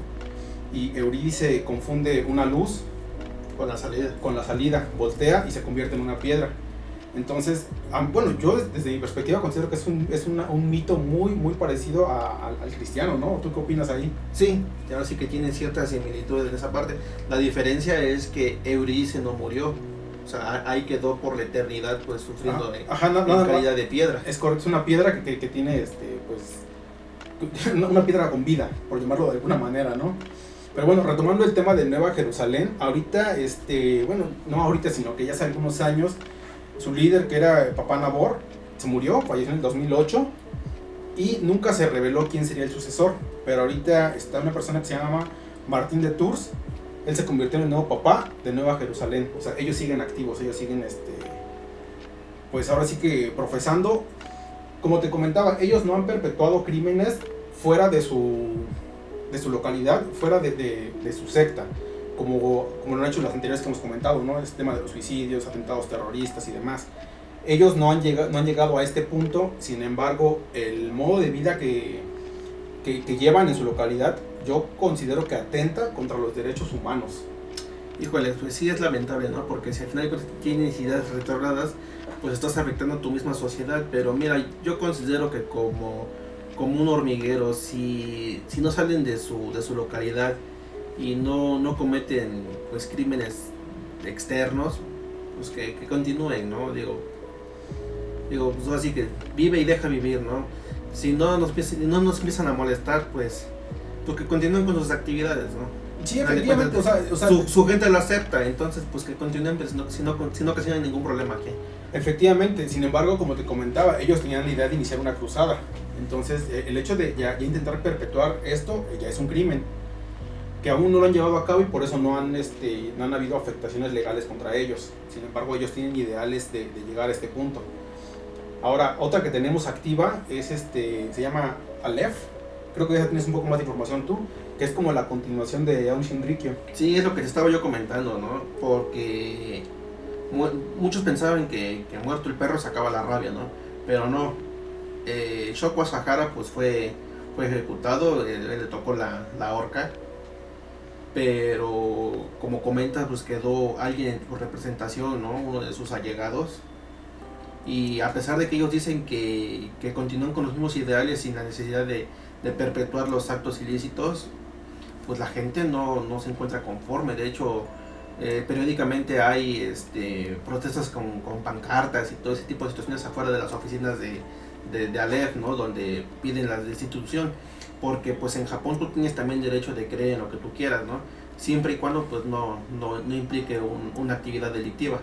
Y Eurídice confunde una luz con la salida. Con la salida, voltea y se convierte en una piedra. Entonces, bueno, yo desde mi perspectiva considero que es un, es un mito muy, muy parecido al cristiano, ¿no? ¿Tú qué opinas ahí? Sí, ahora sí que tiene ciertas similitudes en esa parte. La diferencia es que Eurídice no murió. O sea, ahí quedó por la eternidad, pues, sufriendo ah, de, de piedra. Es correcto, es una piedra que, que, tiene, este, pues, una piedra con vida, por llamarlo de alguna manera, ¿no? Pero bueno, retomando el tema de Nueva Jerusalén, ahorita, este, bueno, no ahorita, sino que ya hace algunos años, su líder, que era Papá Nabor, se murió, falleció en el 2008 y nunca se reveló quién sería el sucesor. Pero ahorita está una persona que se llama Martín de Tours. Él se convirtió en el nuevo papá de Nueva Jerusalén. O sea, ellos siguen activos, ellos siguen, este, pues ahora sí que profesando. Como te comentaba, ellos no han perpetuado crímenes fuera de su, de su localidad, fuera de, de, su secta. Como, como lo han hecho las anteriores que hemos comentado, ¿no? El tema de los suicidios, atentados terroristas y demás ellos no han, llegado, no han llegado a este punto, sin embargo, el modo de vida que, que, llevan en su localidad, yo considero que atenta contra los derechos humanos. Híjole, pues sí es lamentable, ¿no? Porque si al final tienes ideas retornadas, pues estás afectando a tu misma sociedad. Pero mira, yo considero que como, como un hormiguero, si, si no salen de su, de su localidad y no, no cometen pues crímenes externos, pues que, que continúen, ¿no? Digo, Digo, pues así que vive y deja vivir, ¿no? Si no nos, no nos empiezan a molestar, pues, pues que continúen con sus actividades, ¿no? Sí, efectivamente, o sea, su, gente lo acepta, entonces pues que continúen, pero pues, si no, si no, si ningún problema aquí. Efectivamente, sin embargo, como te comentaba, ellos tenían la idea de iniciar una cruzada. Entonces, eh, el hecho de ya, intentar perpetuar esto eh, ya es un crimen que aún no lo han llevado a cabo y por eso no han, este, no han habido afectaciones legales contra ellos. Sin embargo, ellos tienen ideales de, de llegar a este punto. Ahora, otra que tenemos activa es este, se llama Aleph. Creo que ya tienes un poco más de información tú, que es como la continuación de Aun Shinrikyo. Sí, es lo que te estaba yo comentando, ¿no? Porque muchos pensaban que, que, muerto el perro sacaba la rabia, ¿no? Pero no. Eh, Shoko Asahara pues fue, fue ejecutado, él, le tocó la, la horca pero como comentas, pues quedó alguien por representación, ¿no? Uno de sus allegados, y a pesar de que ellos dicen que, que continúan con los mismos ideales sin la necesidad de, de, perpetuar los actos ilícitos, pues la gente no, no se encuentra conforme. De hecho, eh, periódicamente hay este, protestas con, con, pancartas y todo ese tipo de situaciones afuera de las oficinas de, de, de Aleph, ¿no? donde piden la destitución. Porque pues en Japón tú tienes también derecho de creer en lo que tú quieras, ¿no? siempre y cuando pues no, no, no implique una actividad delictiva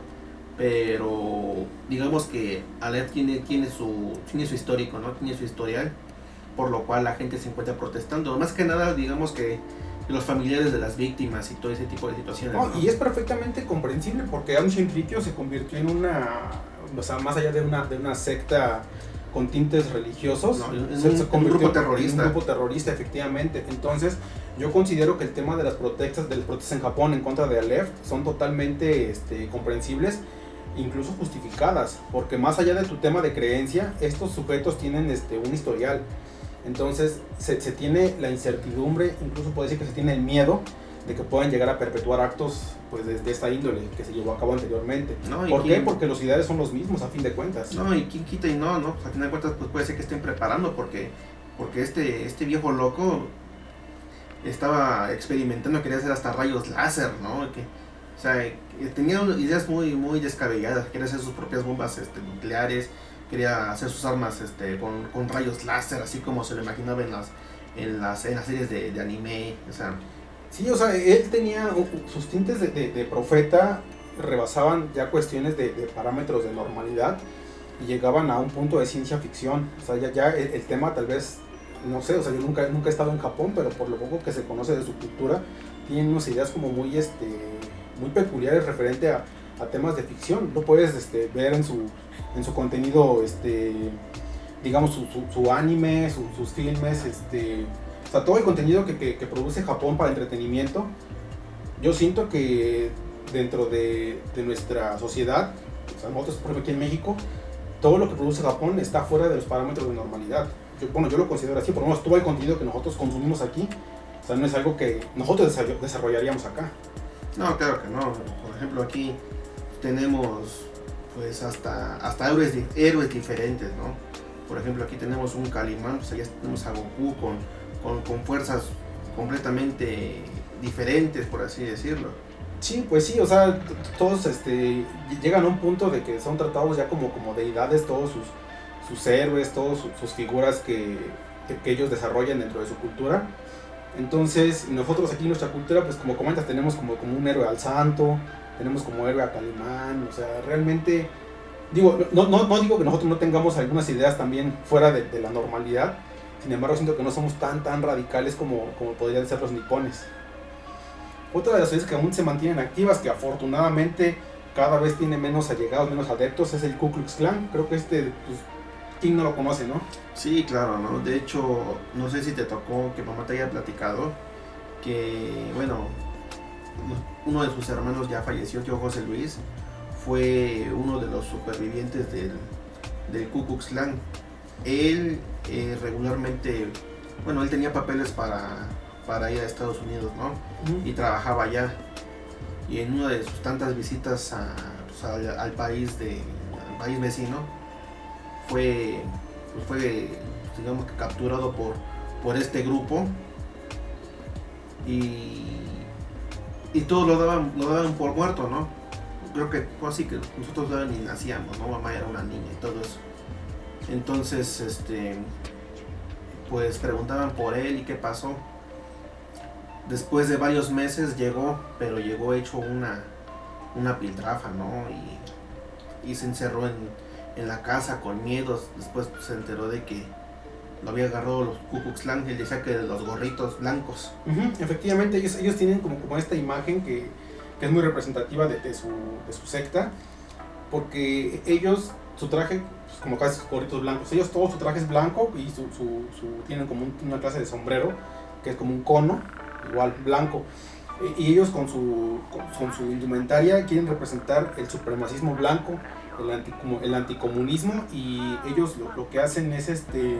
pero digamos que Alert tiene, tiene, su, tiene su histórico, ¿no? Tiene su historial, por lo cual la gente se encuentra protestando. Más que nada, digamos que los familiares de las víctimas y todo ese tipo de situaciones. Y es perfectamente comprensible porque Aum Shinrikyo se convirtió en una, o sea, más allá de una, de una secta con tintes religiosos, se, convirtió un grupo terrorista. En un grupo terrorista, efectivamente. Entonces, yo considero que el tema de las protestas, de las protestas en Japón en contra de Aleph son totalmente este, comprensibles incluso justificadas, porque más allá de tu tema de creencia, estos sujetos tienen este, un historial. Entonces se, se tiene la incertidumbre, incluso puede decir que se tiene el miedo de que puedan llegar a perpetuar actos pues de, esta índole que se llevó a cabo anteriormente. ¿Por qué? Porque los ideales son los mismos a fin de cuentas. No, y quién quita y no, ¿no? Pues a fin de cuentas pues puede ser que estén preparando porque, porque este, este viejo loco estaba experimentando, quería hacer hasta rayos láser, ¿no? Que, o sea, tenía ideas muy, muy descabelladas. Quería hacer sus propias bombas este, nucleares, quería hacer sus armas este, con, con, rayos láser, así como se lo imaginaba en las, en las, en las series de, de, anime. O sea, sí, o sea, él tenía sus tintes de, profeta, rebasaban ya cuestiones de, parámetros de normalidad y llegaban a un punto de ciencia ficción. O sea, ya, el, tema tal vez, no sé, o sea, yo nunca, he estado en Japón, pero por lo poco que se conoce de su cultura, tienen unas ideas como muy, este, muy peculiares referente a, temas de ficción. Lo puedes este, ver en su, en su contenido, este, digamos, su, su, anime, sus filmes, este, o sea, todo el contenido que, produce Japón para entretenimiento. Yo siento que dentro de, nuestra sociedad, nosotros, por ejemplo, aquí en México, todo lo que produce Japón está fuera de los parámetros de normalidad. Bueno, yo lo considero así, por lo menos todo el contenido que nosotros consumimos aquí, o sea, no es algo que nosotros desarrollaríamos acá. No, claro que no. Por ejemplo, aquí tenemos pues hasta, hasta héroes, héroes diferentes, ¿no? Por ejemplo, aquí tenemos un Calimán, pues allá tenemos a Goku con, con, fuerzas completamente diferentes, por así decirlo. Sí, pues sí, o sea, todos este, llegan a un punto de que son tratados ya como, como deidades, todos sus, sus héroes, todas sus, figuras que, que, ellos desarrollan dentro de su cultura. Entonces, nosotros aquí en nuestra cultura, pues como comentas, tenemos como, como un héroe al santo, tenemos como héroe a Calimán, o sea, realmente digo, no, no, no, digo que nosotros no tengamos algunas ideas también fuera de, la normalidad, sin embargo siento que no somos tan tan radicales como, como podrían ser los nipones. Otra de las ideas que aún se mantienen activas, que afortunadamente cada vez tiene menos allegados, menos adeptos, es el Ku Klux Klan. Creo que este, pues, ¿quién no lo conoce, no? Sí, claro, ¿no? De hecho, no sé si te tocó que mamá te haya platicado que, bueno, uno de sus hermanos ya falleció, tío José Luis, fue uno de los supervivientes del, del Ku Klux Klan. Él eh, regularmente, bueno, él tenía papeles para, para ir a Estados Unidos, ¿no? Y trabajaba allá. Y en una de sus tantas visitas a, pues, al, al, país de, al país vecino, fue, pues fue digamos que capturado por, por este grupo y, y todos lo daban, lo daban por muerto, ¿no? Creo que fue así que nosotros todavía ni nacíamos, ¿no? Mamá era una niña y todo eso. Entonces, este, pues preguntaban por él y qué pasó. Después de varios meses llegó, pero llegó hecho una, una piltrafa, ¿no? Y, y se encerró en, en la casa con miedos. Después pues, se enteró de que lo había agarrado los Ku Klux él decía que de los gorritos blancos. Efectivamente, ellos, ellos tienen como, como esta imagen que, que es muy representativa de, de, su, de, su, secta, porque ellos, su traje, pues como casi gorritos blancos, ellos todo su traje es blanco y su, su, su tienen como un, una clase de sombrero, que es como un cono, igual blanco. Y ellos con su, con, con su indumentaria quieren representar el supremacismo blanco, el, anti, el anticomunismo y ellos lo, lo, que hacen es este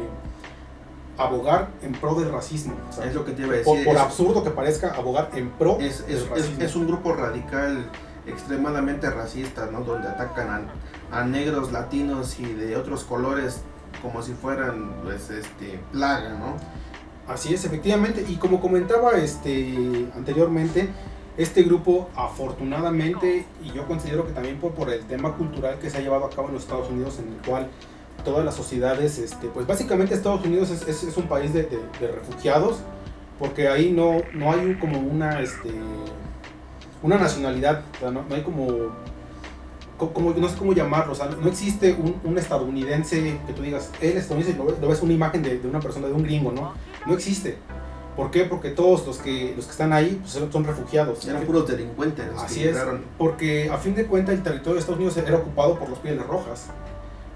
abogar en pro del racismo. Sea, es lo que te iba a decir. Por, por absurdo que parezca, abogar en pro es, es, es, es, un grupo radical extremadamente racista, ¿no? Donde atacan a, negros, latinos y de otros colores como si fueran, pues, este, plaga, ¿no? Así es, efectivamente. Y como comentaba este, anteriormente, este grupo afortunadamente, y yo considero que también por, el tema cultural que se ha llevado a cabo en los Estados Unidos, en el cual todas las sociedades, este, pues básicamente Estados Unidos es, un país de, refugiados, porque ahí no, no hay como una, este, una nacionalidad, o sea, no, no, hay como, como, no sé cómo llamarlo, o sea, no existe un, un estadounidense que tú digas, él estadounidense, lo, lo ves una imagen de, de, una persona, de un gringo, ¿no? No existe. ¿Por qué? Porque todos los que, los que están ahí pues, son refugiados. Eran puros delincuentes. Así es. Porque a fin de cuentas el territorio de Estados Unidos era ocupado por los pieles rojas.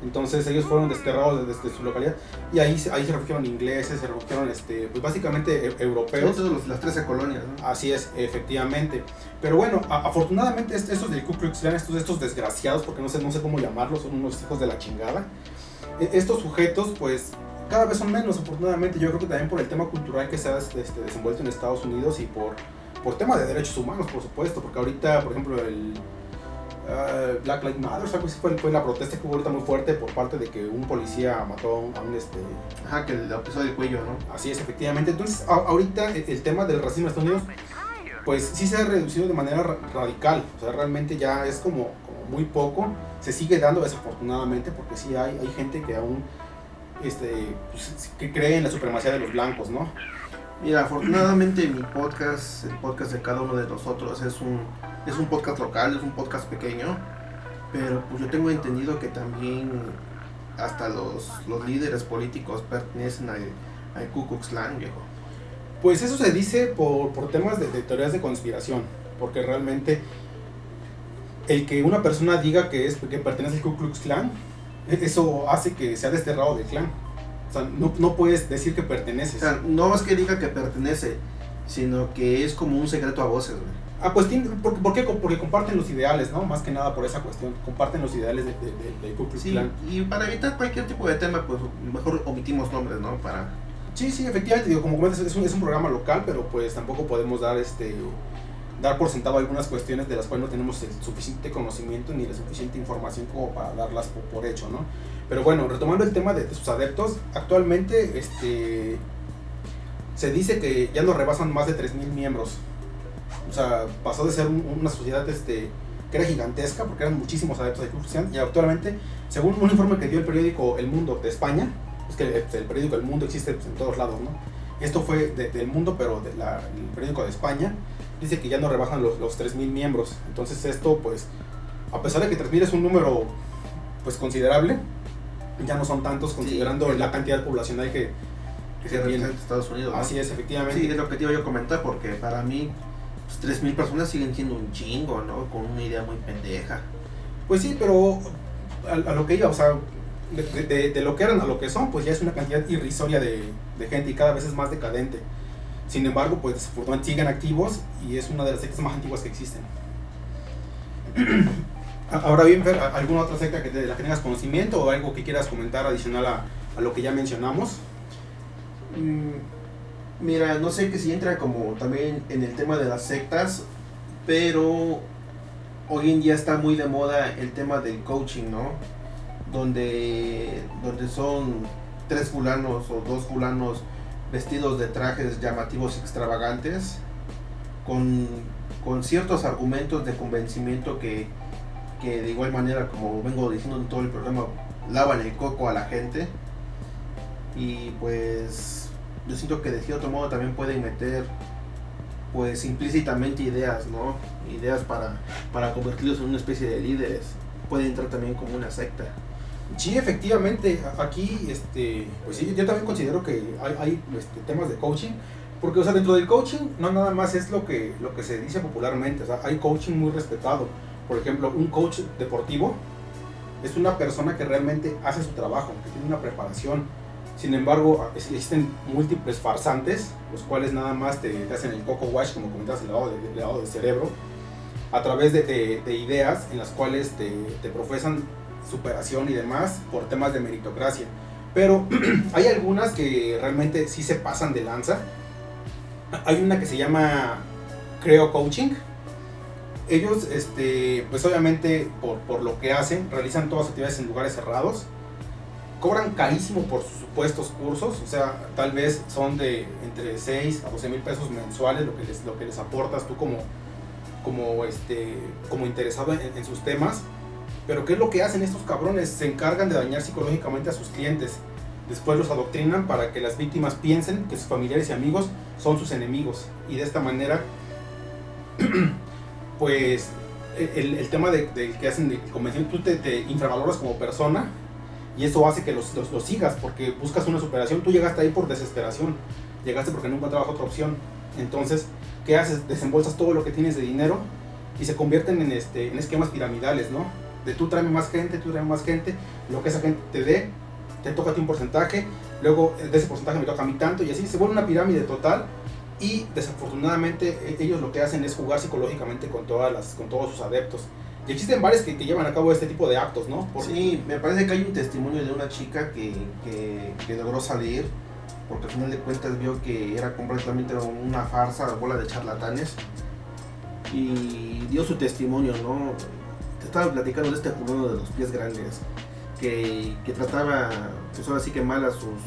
Entonces ellos fueron desterrados desde, desde su localidad y ahí, ahí se refugiaron ingleses, se refugiaron este, pues básicamente e, europeos. Todas las 13 colonias. ¿no? Así es, efectivamente. Pero bueno, a, afortunadamente estos del Ku Klux Klan, estos, estos desgraciados, porque no sé, no sé cómo llamarlos, son unos hijos de la chingada. E, estos sujetos pues cada vez son menos, afortunadamente. Yo creo que también por el tema cultural que se ha este, desenvuelto en Estados Unidos y por, por tema de derechos humanos, por supuesto. Porque ahorita, por ejemplo, el uh, Black Lives Matter, algo así fue, fue, la protesta que hubo ahorita muy fuerte por parte de que un policía mató a un. Este... Ajá, que le pisó el cuello, ¿no? Así es, efectivamente. Entonces, a, ahorita el, el, tema del racismo en Estados Unidos, pues sí se ha reducido de manera ra radical. O sea, realmente ya es como, como muy poco. Se sigue dando desafortunadamente porque sí hay, hay gente que aún este, pues, que cree en la supremacía de los blancos, ¿no? Mira, afortunadamente mi podcast, el podcast de cada uno de nosotros, es un, es un podcast local, es un podcast pequeño, pero pues yo tengo entendido que también hasta los, los líderes políticos pertenecen al, al Ku Klux Klan, viejo. Pues eso se dice por, por temas de, teorías de conspiración, porque realmente el que una persona diga que, es, que pertenece al Ku Klux Klan eso hace que sea desterrado del clan. Sea, no, no puedes decir que perteneces. O sea, no es que diga que pertenece, sino que es como un secreto a voces, güey. Ah, pues ¿por, ¿por, qué? Porque comparten los ideales, ¿no? Más que nada por esa cuestión. Comparten los ideales de, de, de sí. Y para evitar cualquier tipo de tema, pues mejor omitimos nombres, ¿no? Para... Sí, sí, efectivamente. Digo, como comentas, es un, es un programa local, pero pues tampoco podemos dar este dar por sentado algunas cuestiones de las cuales no tenemos el suficiente conocimiento ni la suficiente información como para darlas por, por hecho, ¿no? Pero bueno, retomando el tema de, de, sus adeptos, actualmente este, se dice que ya no rebasan más de 3.000 miembros. O sea, pasó de ser un, una sociedad este, que era gigantesca porque eran muchísimos adeptos de Klux y actualmente, según un informe que dio el periódico El Mundo de España, es que el, el periódico El Mundo existe pues, en todos lados, ¿no? Esto fue de, del mundo, pero de periódico de España dice que ya no rebajan los, los 3.000 miembros. Entonces esto, pues, a pesar de que 3.000 es un número pues considerable. Ya no son tantos considerando la cantidad poblacional que, que se tiene en Estados Unidos. Así es, efectivamente. Sí, es lo que te iba yo a comentar, porque para mí pues, 3.000 personas siguen siendo un chingo, ¿no? Con una idea muy pendeja. Pues sí, pero a, lo que iba, o sea, de, lo que eran a lo que son, pues ya es una cantidad irrisoria de, gente y cada vez es más decadente. Sin embargo, pues desafortunadamente siguen activos y es una de las sectas más antiguas que existen. Ahora bien, Fer, ¿alguna otra secta que de la que tengas conocimiento o algo que quieras comentar adicional a, a lo que ya mencionamos? Mm, mira, no sé que si entra como también en el tema de las sectas, pero hoy en día está muy de moda el tema del coaching, ¿no? Donde, donde son tres fulanos o dos fulanos vestidos de trajes llamativos extravagantes, con, con ciertos argumentos de convencimiento que que de igual manera, como vengo diciendo en todo el programa, lavan el coco a la gente. Y pues yo siento que de cierto modo también pueden meter pues implícitamente ideas, ¿no? Ideas para, para convertirlos en una especie de líderes. Puede entrar también como una secta. Sí, efectivamente, aquí, este, pues sí, yo también considero que hay, hay este, temas de coaching, porque, o sea, dentro del coaching no nada más es lo que, lo que se dice popularmente, o sea, hay coaching muy respetado, por ejemplo, un coach deportivo es una persona que realmente hace su trabajo, que tiene una preparación. Sin embargo, existen múltiples farsantes, los cuales nada más te, hacen el coco wash, como comentas, el lavado de, de cerebro, a través de, ideas en las cuales te, te, profesan superación y demás por temas de meritocracia. Pero hay algunas que realmente sí se pasan de lanza. Hay una que se llama Creo Coaching, ellos, este, pues obviamente por, por, lo que hacen, realizan todas actividades en lugares cerrados, cobran carísimo por sus supuestos cursos, o sea, tal vez son de entre 6 a 12 mil pesos mensuales lo que les, lo que les aportas tú como, como, este, como interesado en, sus temas. Pero ¿qué es lo que hacen estos cabrones? Se encargan de dañar psicológicamente a sus clientes. Después los adoctrinan para que las víctimas piensen que sus familiares y amigos son sus enemigos. Y de esta manera pues el, tema de, que hacen de convención, tú te, te, infravaloras como persona y eso hace que los, los, sigas porque buscas una superación. Tú llegaste ahí por desesperación, llegaste porque no encontrabas otra opción. Entonces, ¿qué haces? Desembolsas todo lo que tienes de dinero y se convierten en, este, en esquemas piramidales, ¿no? De tú tráeme más gente, tú tráeme más gente, lo que esa gente te dé, te toca a ti un porcentaje, luego de ese porcentaje me toca a mí tanto y así se vuelve una pirámide total y desafortunadamente e, ellos lo que hacen es jugar psicológicamente con, todas las, con todos sus adeptos. Y existen varios que, que llevan a cabo este tipo de actos, ¿no? Sí, me parece que hay un testimonio de una chica que, que, logró salir, porque al final de cuentas vio que era completamente una farsa, bola de charlatanes, y dio su testimonio, ¿no? Estaba platicando de este cubano de los pies grandes, que, que trataba, pues ahora sí que mal a sus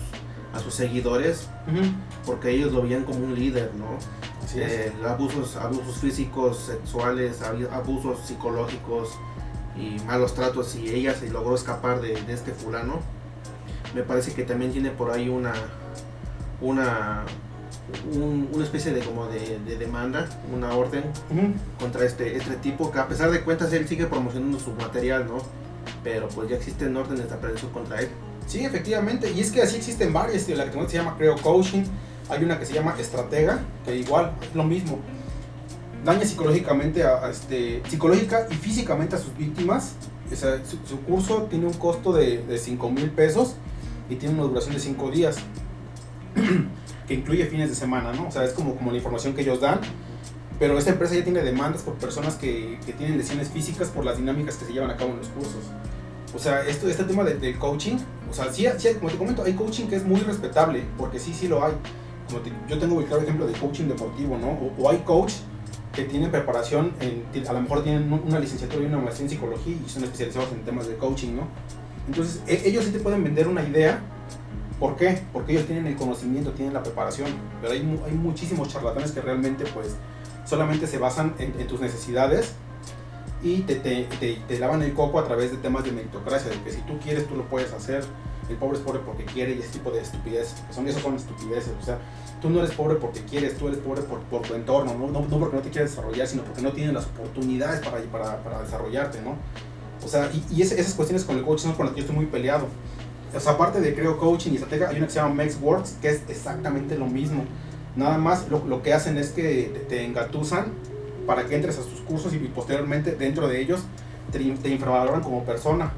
a sus seguidores porque ellos lo veían como un líder, ¿no? Eh, abusos, abusos físicos, sexuales, abusos psicológicos y malos tratos y ella se logró escapar de, este fulano. Me parece que también tiene por ahí una una una especie de como de, demanda, una orden contra este, este tipo que a pesar de cuentas él sigue promocionando su material, ¿no? Pero pues ya existen órdenes de aprehensión contra él. Sí, efectivamente. Y es que así existen varias. La que se llama Creo Coaching. Hay una que se llama Estratega, que igual es lo mismo. Daña psicológicamente, a, este, psicológica y físicamente a sus víctimas. su, curso tiene un costo de, de 5 mil pesos y tiene una duración de 5 días, que incluye fines de semana, ¿no? O sea, es como, como la información que ellos dan. Pero esta empresa ya tiene demandas por personas que, que tienen lesiones físicas por las dinámicas que se llevan a cabo en los cursos. O sea, esto, este tema del coaching, o sea, sí, sí, como te comento, hay coaching que es muy respetable, porque sí, sí lo hay. Como yo tengo el claro ejemplo de coaching deportivo, ¿no? O, hay coach que tienen preparación, en, a lo mejor tienen una licenciatura y una maestría en psicología y son especializados en temas de coaching, ¿no? Entonces, e, ellos sí te pueden vender una idea. ¿Por qué? Porque ellos tienen el conocimiento, tienen la preparación. Pero hay, hay muchísimos charlatanes que realmente, pues, solamente se basan en, en tus necesidades y te, te, te, lavan el coco a través de temas de meritocracia, de que si tú quieres, tú lo puedes hacer, el pobre es pobre porque quiere y ese tipo de estupideces, son, esas son estupideces, o sea, tú no eres pobre porque quieres, tú eres pobre por, por tu entorno, ¿no? No, porque no te quieres desarrollar, sino porque no tienes las oportunidades para, para, para desarrollarte, ¿no? O sea, y, esas cuestiones con el coaching son con las que yo estoy muy peleado. O sea, aparte de creo coaching y estrategia, hay una que se llama Max Works, que es exactamente lo mismo. Nada más lo, lo que hacen es que te, engatusan para que entres a sus cursos y, posteriormente dentro de ellos te, te infravaloran como persona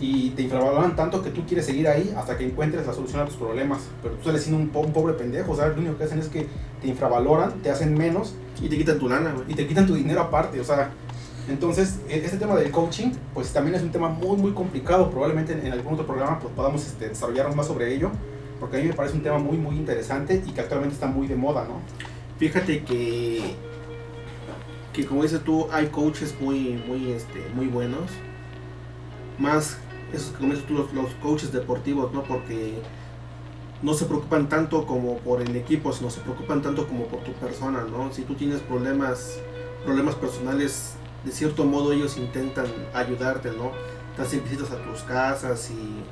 y te infravaloran tanto que tú quieres seguir ahí hasta que encuentres la solución a tus problemas. Pero tú sales siendo un, un pobre pendejo, o sea, lo único que hacen es que te infravaloran, te hacen menos. Y te quitan tu lana, Y te quitan tu dinero aparte, o sea. Entonces, e, este tema del coaching, pues también es un tema muy, muy complicado. Probablemente en, algún otro programa pues, podamos este, desarrollarnos más sobre ello, porque a mí me parece un tema muy, muy interesante y que actualmente está muy de moda, ¿no? Fíjate que, que como dices tú, hay coaches muy, muy, este, muy buenos. Más esos como dices tú, los, coaches deportivos, ¿no? Porque no se preocupan tanto como por el equipo, sino se preocupan tanto como por tu persona, ¿no? Si tú tienes problemas, problemas personales, de cierto modo ellos intentan ayudarte, ¿no? Te hacen visitas a tus casas y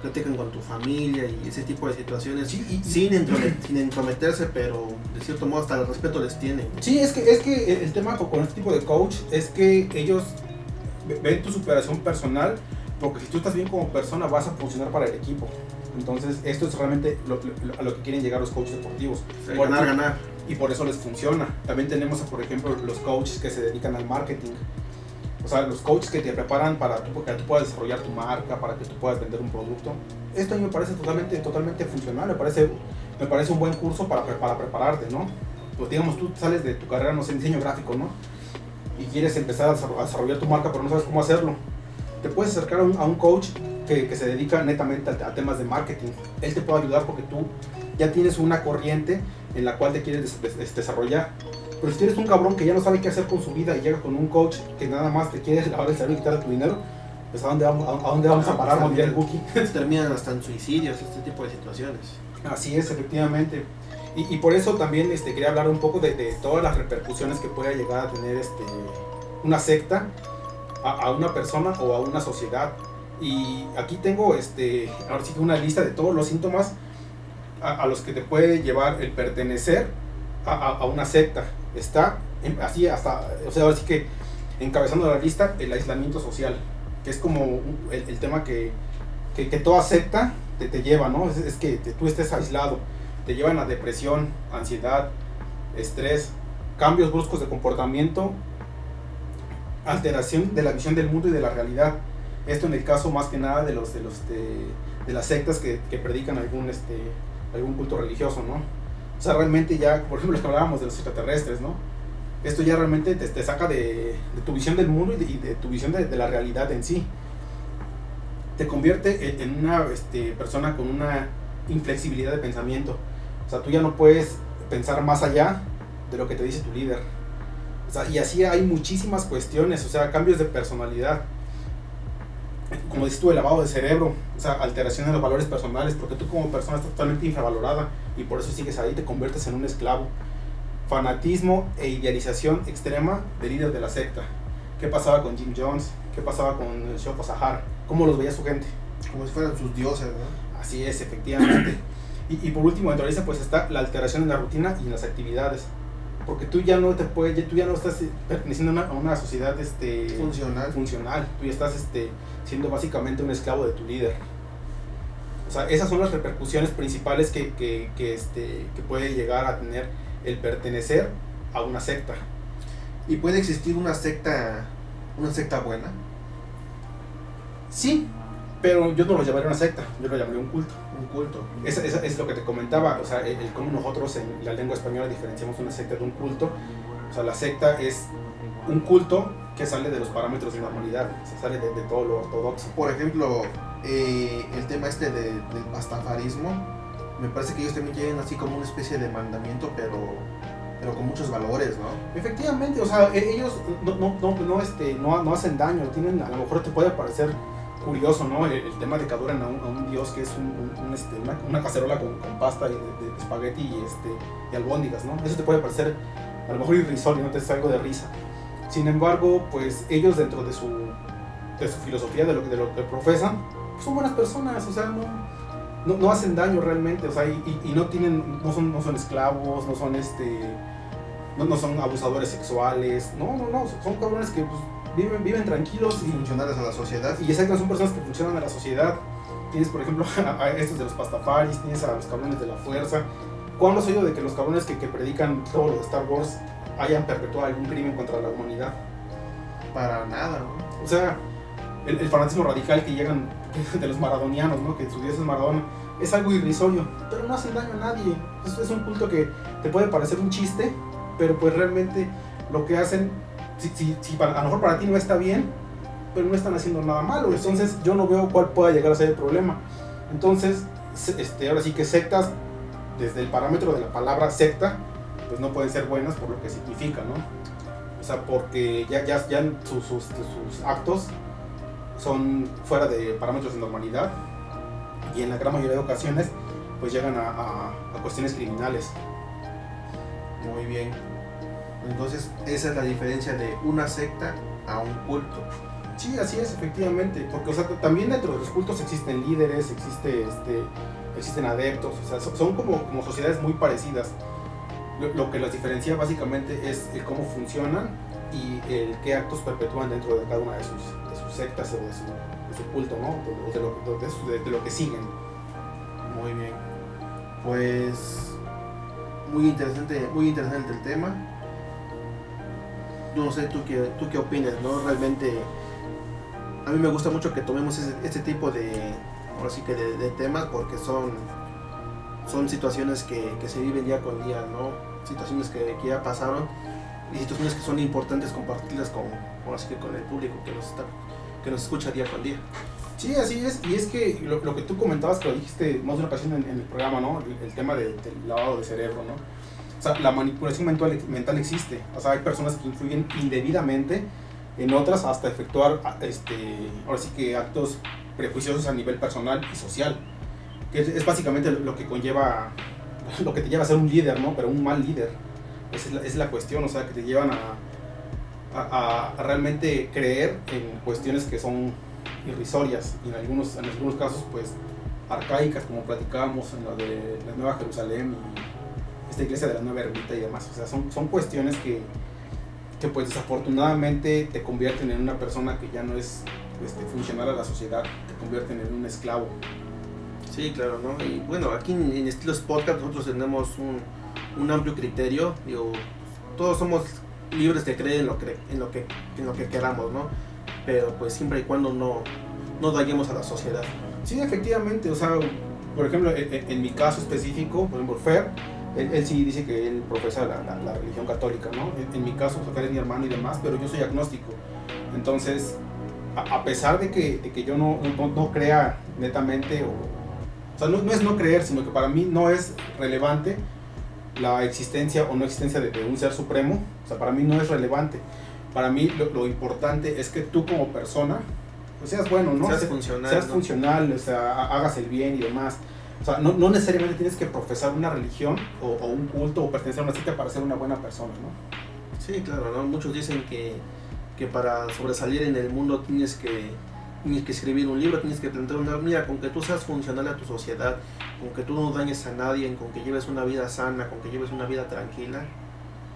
platican con tu familia y ese tipo de situaciones sin, sin, entrometerse, pero de cierto modo hasta el respeto les tienen. Sí, es que, es que el tema con este tipo de coach es que ellos ven tu superación personal porque si tú estás bien como persona vas a funcionar para el equipo. Entonces, esto es realmente a lo que quieren llegar los coaches deportivos. ganar, ganar. Y por eso les funciona. También tenemos, por ejemplo, los coaches que se dedican al marketing. O sea, los coaches que te preparan para que tú puedas desarrollar tu marca, para que tú puedas vender un producto. Esto a mí me parece totalmente, totalmente funcional. Me parece, me parece un buen curso para, para prepararte, ¿no? Pues digamos, tú sales de tu carrera, no sé, en diseño gráfico, ¿no? Y quieres empezar a desarrollar tu marca, pero no sabes cómo hacerlo te puedes acercar a un, coach que, que, se dedica netamente a, temas de marketing. Él te puede ayudar porque tú ya tienes una corriente en la cual te quieres desarrollar. Pero si tienes un cabrón que ya no sabe qué hacer con su vida y llega con un coach que nada más te quiere lavar el cerebro y quitar tu dinero, pues a dónde vamos a, dónde vamos a parar, pues, el Buki. Terminan hasta en suicidios, este tipo de situaciones. Así es, efectivamente. Y, y por eso también este, quería hablar un poco de, de, todas las repercusiones que puede llegar a tener este, una secta a, una persona o a una sociedad. Y aquí tengo este, ahora sí que una lista de todos los síntomas a, los que te puede llevar el pertenecer a, una secta. Está así hasta, o sea, ahora sí que encabezando la lista el aislamiento social, que es como el, tema que, que, toda secta te, te lleva, ¿no? Es, que tú estés aislado, te llevan a depresión, ansiedad, estrés, cambios bruscos de comportamiento alteración de la visión del mundo y de la realidad. Esto en el caso más que nada de los de los de, las sectas que, que, predican algún este algún culto religioso, ¿no? O sea, realmente ya, por ejemplo, los que hablábamos de los extraterrestres, ¿no? Esto ya realmente te, saca de, tu visión del mundo y de, tu visión de, la realidad en sí. Te convierte en, una este, persona con una inflexibilidad de pensamiento. O sea, tú ya no puedes pensar más allá de lo que te dice tu líder y así hay muchísimas cuestiones, o sea, cambios de personalidad. Como dices tú, el lavado de cerebro, o sea, alteración de los valores personales, porque tú como persona estás totalmente infravalorada y por eso sigues ahí, te conviertes en un esclavo. Fanatismo e idealización extrema del líder de la secta. ¿Qué pasaba con Jim Jones? ¿Qué pasaba con el Shoko Sahar? ¿Cómo los veía su gente? Como si fueran sus dioses, ¿no? Así es, efectivamente. y, y por último, dentro de esa, pues está la alteración en la rutina y en las actividades porque tú ya no te puedes, tú ya no estás perteneciendo a una, sociedad este, funcional. funcional, tú ya estás este, siendo básicamente un esclavo de tu líder. O sea, esas son las repercusiones principales que, que, que, este, que puede llegar a tener el pertenecer a una secta. ¿Y puede existir una secta, una secta buena? Sí, pero yo no lo llamaría una secta, yo lo llamaría un culto. Un culto. Es, es, lo que te comentaba, o sea, el, cómo nosotros en la lengua española diferenciamos una secta de un culto. O sea, la secta es un culto que sale de los parámetros de normalidad, se sale de, todo lo ortodoxo. Por ejemplo, eh, el tema este de, del pastafarismo, me parece que ellos también tienen así como una especie de mandamiento, pero pero con muchos valores, ¿no? Efectivamente, o sea, e, ellos no, no, no, no, este, no, no hacen daño, tienen, a lo mejor te puede parecer curioso, ¿no? El, tema de que adoran a un, dios que es este, una, cacerola con, pasta y de, espagueti y, este, y albóndigas, ¿no? Eso te puede parecer a lo mejor irrisorio, no te es algo de risa. Sin embargo, pues ellos dentro de su, de filosofía, de lo, de que profesan, pues, son buenas personas, o sea, no, hacen daño realmente, o sea, y, no tienen, no son, no son esclavos, no son este, no son abusadores sexuales, no, no, no, son cabrones que pues, viven, viven tranquilos y funcionales a la sociedad. Y exacto, son personas que funcionan a la sociedad. Tienes, por ejemplo, a estos de los pastafaris, tienes a los cabrones de la fuerza. ¿Cuándo has oído de que los cabrones que, que predican todo lo de Star Wars hayan perpetuado algún crimen contra la humanidad? Para nada, ¿no? O sea, el, fanatismo radical que llegan de los maradonianos, ¿no? Que su dios es Maradona, es algo irrisorio, pero no hacen daño a nadie. Es, es un culto que te puede parecer un chiste, pero pues realmente lo que hacen, si, si, a lo mejor para ti no está bien, pero no están haciendo nada malo. Entonces yo no veo cuál pueda llegar a ser el problema. Entonces, este, ahora sí que sectas, desde el parámetro de la palabra secta, pues no pueden ser buenas por lo que significa, ¿no? O sea, porque ya, ya, ya sus, sus, sus actos son fuera de parámetros de normalidad y en la gran mayoría de ocasiones pues llegan a, a, cuestiones criminales. Muy bien. Entonces esa es la diferencia de una secta a un culto. Sí, así es, efectivamente. Porque o sea, también dentro de los cultos existen líderes, existe, este, existen adeptos, o sea, son como, como sociedades muy parecidas. Lo, lo que las diferencia básicamente es el cómo funcionan y el qué actos perpetúan dentro de cada una de sus, de sus sectas o de su, de su culto, ¿no? O de lo, de, lo que siguen. Muy bien. Pues muy interesante, muy interesante el tema. No sé tú qué, tú qué opinas, ¿no? Realmente a mí me gusta mucho que tomemos este tipo de, ahora sí que de, temas porque son, son situaciones que, que, se viven día con día, ¿no? Situaciones que, que ya pasaron y situaciones que son importantes compartirlas con, así que con el público que nos, está, que nos escucha día con día. Sí, así es, y es que lo, lo que tú comentabas, que lo dijiste más de una ocasión en, el programa, ¿no? El, tema del lavado de cerebro, ¿no? La manipulación mental, mental existe, o sea, hay personas que influyen indebidamente en otras hasta efectuar, este, ahora sí que actos prejuiciosos a nivel personal y social, que es, es básicamente lo que conlleva, lo que te lleva a ser un líder, ¿no? Pero un mal líder esa es la, cuestión, o sea, que te llevan a, a, realmente creer en cuestiones que son irrisorias y en algunos, en algunos casos, pues, arcaicas, como platicábamos en la de la Nueva Jerusalén esta iglesia de la Nueva Ermita y demás. O sea, son, son cuestiones que, que, pues, desafortunadamente te convierten en una persona que ya no es este, funcional a la sociedad, te convierten en un esclavo. Sí, claro, ¿no? Y bueno, aquí en, en Estilos Podcast nosotros tenemos un un amplio criterio. Digo, todos somos libres de creer en lo que, en lo que, en lo que queramos, ¿no? Pero pues siempre y cuando no, no dañemos a la sociedad. Sí, efectivamente, o sea, por ejemplo, en, mi caso específico, por ejemplo, Fer, él, sí dice que él profesa la, la, religión católica, ¿no? En, mi caso, Fer es mi hermano y demás, pero yo soy agnóstico. Entonces, a, pesar de que, de que yo no, no, no, crea netamente, o, o sea, no, no es no creer, sino que para mí no es relevante la existencia o no existencia de, un ser supremo, o sea, para mí no es relevante. Para mí lo, importante es que tú como persona pues seas bueno, ¿no? Seas funcional. Seas funcional, o sea, hagas el bien y demás. O sea, no, no necesariamente tienes que profesar una religión o, un culto o pertenecer a una secta para ser una buena persona, ¿no? Sí, claro, ¿no? Muchos dicen que, que para sobresalir en el mundo tienes que tienes que escribir un libro, tienes que plantear una... Mira, con que tú seas funcional a tu sociedad, con que tú no dañes a nadie, con que lleves una vida sana, con que lleves una vida tranquila,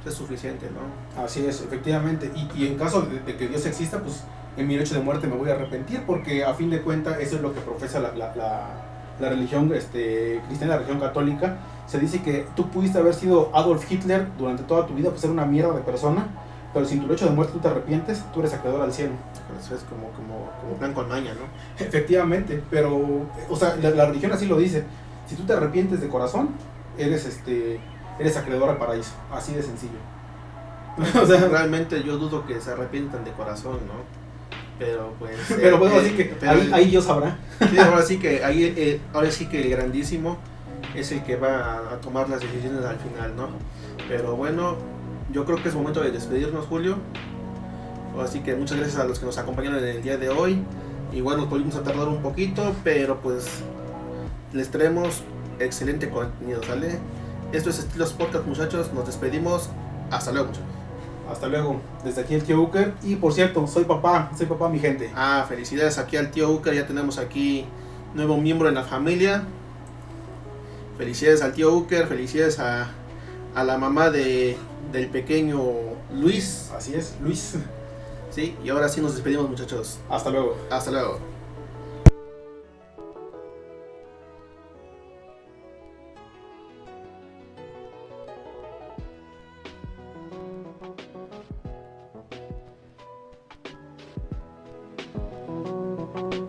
es suficiente, ¿no? Así es, efectivamente. Y, y en caso de, que Dios exista, pues en mi hecho de muerte me voy a arrepentir, porque a fin de cuentas eso es lo que profesa la, la, la, religión este, cristiana, la religión católica. Se dice que tú pudiste haber sido Adolf Hitler durante toda tu vida, pues ser una mierda de persona, pero si en tu lecho de muerte tú te arrepientes, tú eres acreedor al cielo. Eso es como, como, como plan con maña, ¿no? Efectivamente, pero, o sea, la, religión así lo dice. Si tú te arrepientes de corazón, eres este eres acreedor al paraíso. Así de sencillo. o sea, realmente yo dudo que se arrepientan de corazón, ¿no? Pero pues. pero bueno, así que ahí, ahí, Dios sabrá. sí, ahora sí que ahí, eh, ahora sí que el grandísimo es el que va a, a tomar las decisiones al final, ¿no? Pero bueno, yo creo que es momento de despedirnos, Julio. Así que muchas gracias a los que nos acompañaron en el día de hoy. Igual nos volvimos a tardar un poquito, pero pues les traemos excelente contenido, ¿sale? Esto es Estilos Podcast, muchachos. Nos despedimos. Hasta luego, muchachos. Hasta luego. Desde aquí el tío Uker. Y por cierto, soy papá. Soy papá, mi gente. Ah, felicidades aquí al tío Uker. Ya tenemos aquí nuevo miembro en la familia. Felicidades al tío Uker. Felicidades a, a la mamá de, del pequeño Luis. Así es, Luis. Sí, y ahora sí nos despedimos muchachos. Hasta luego. Hasta luego.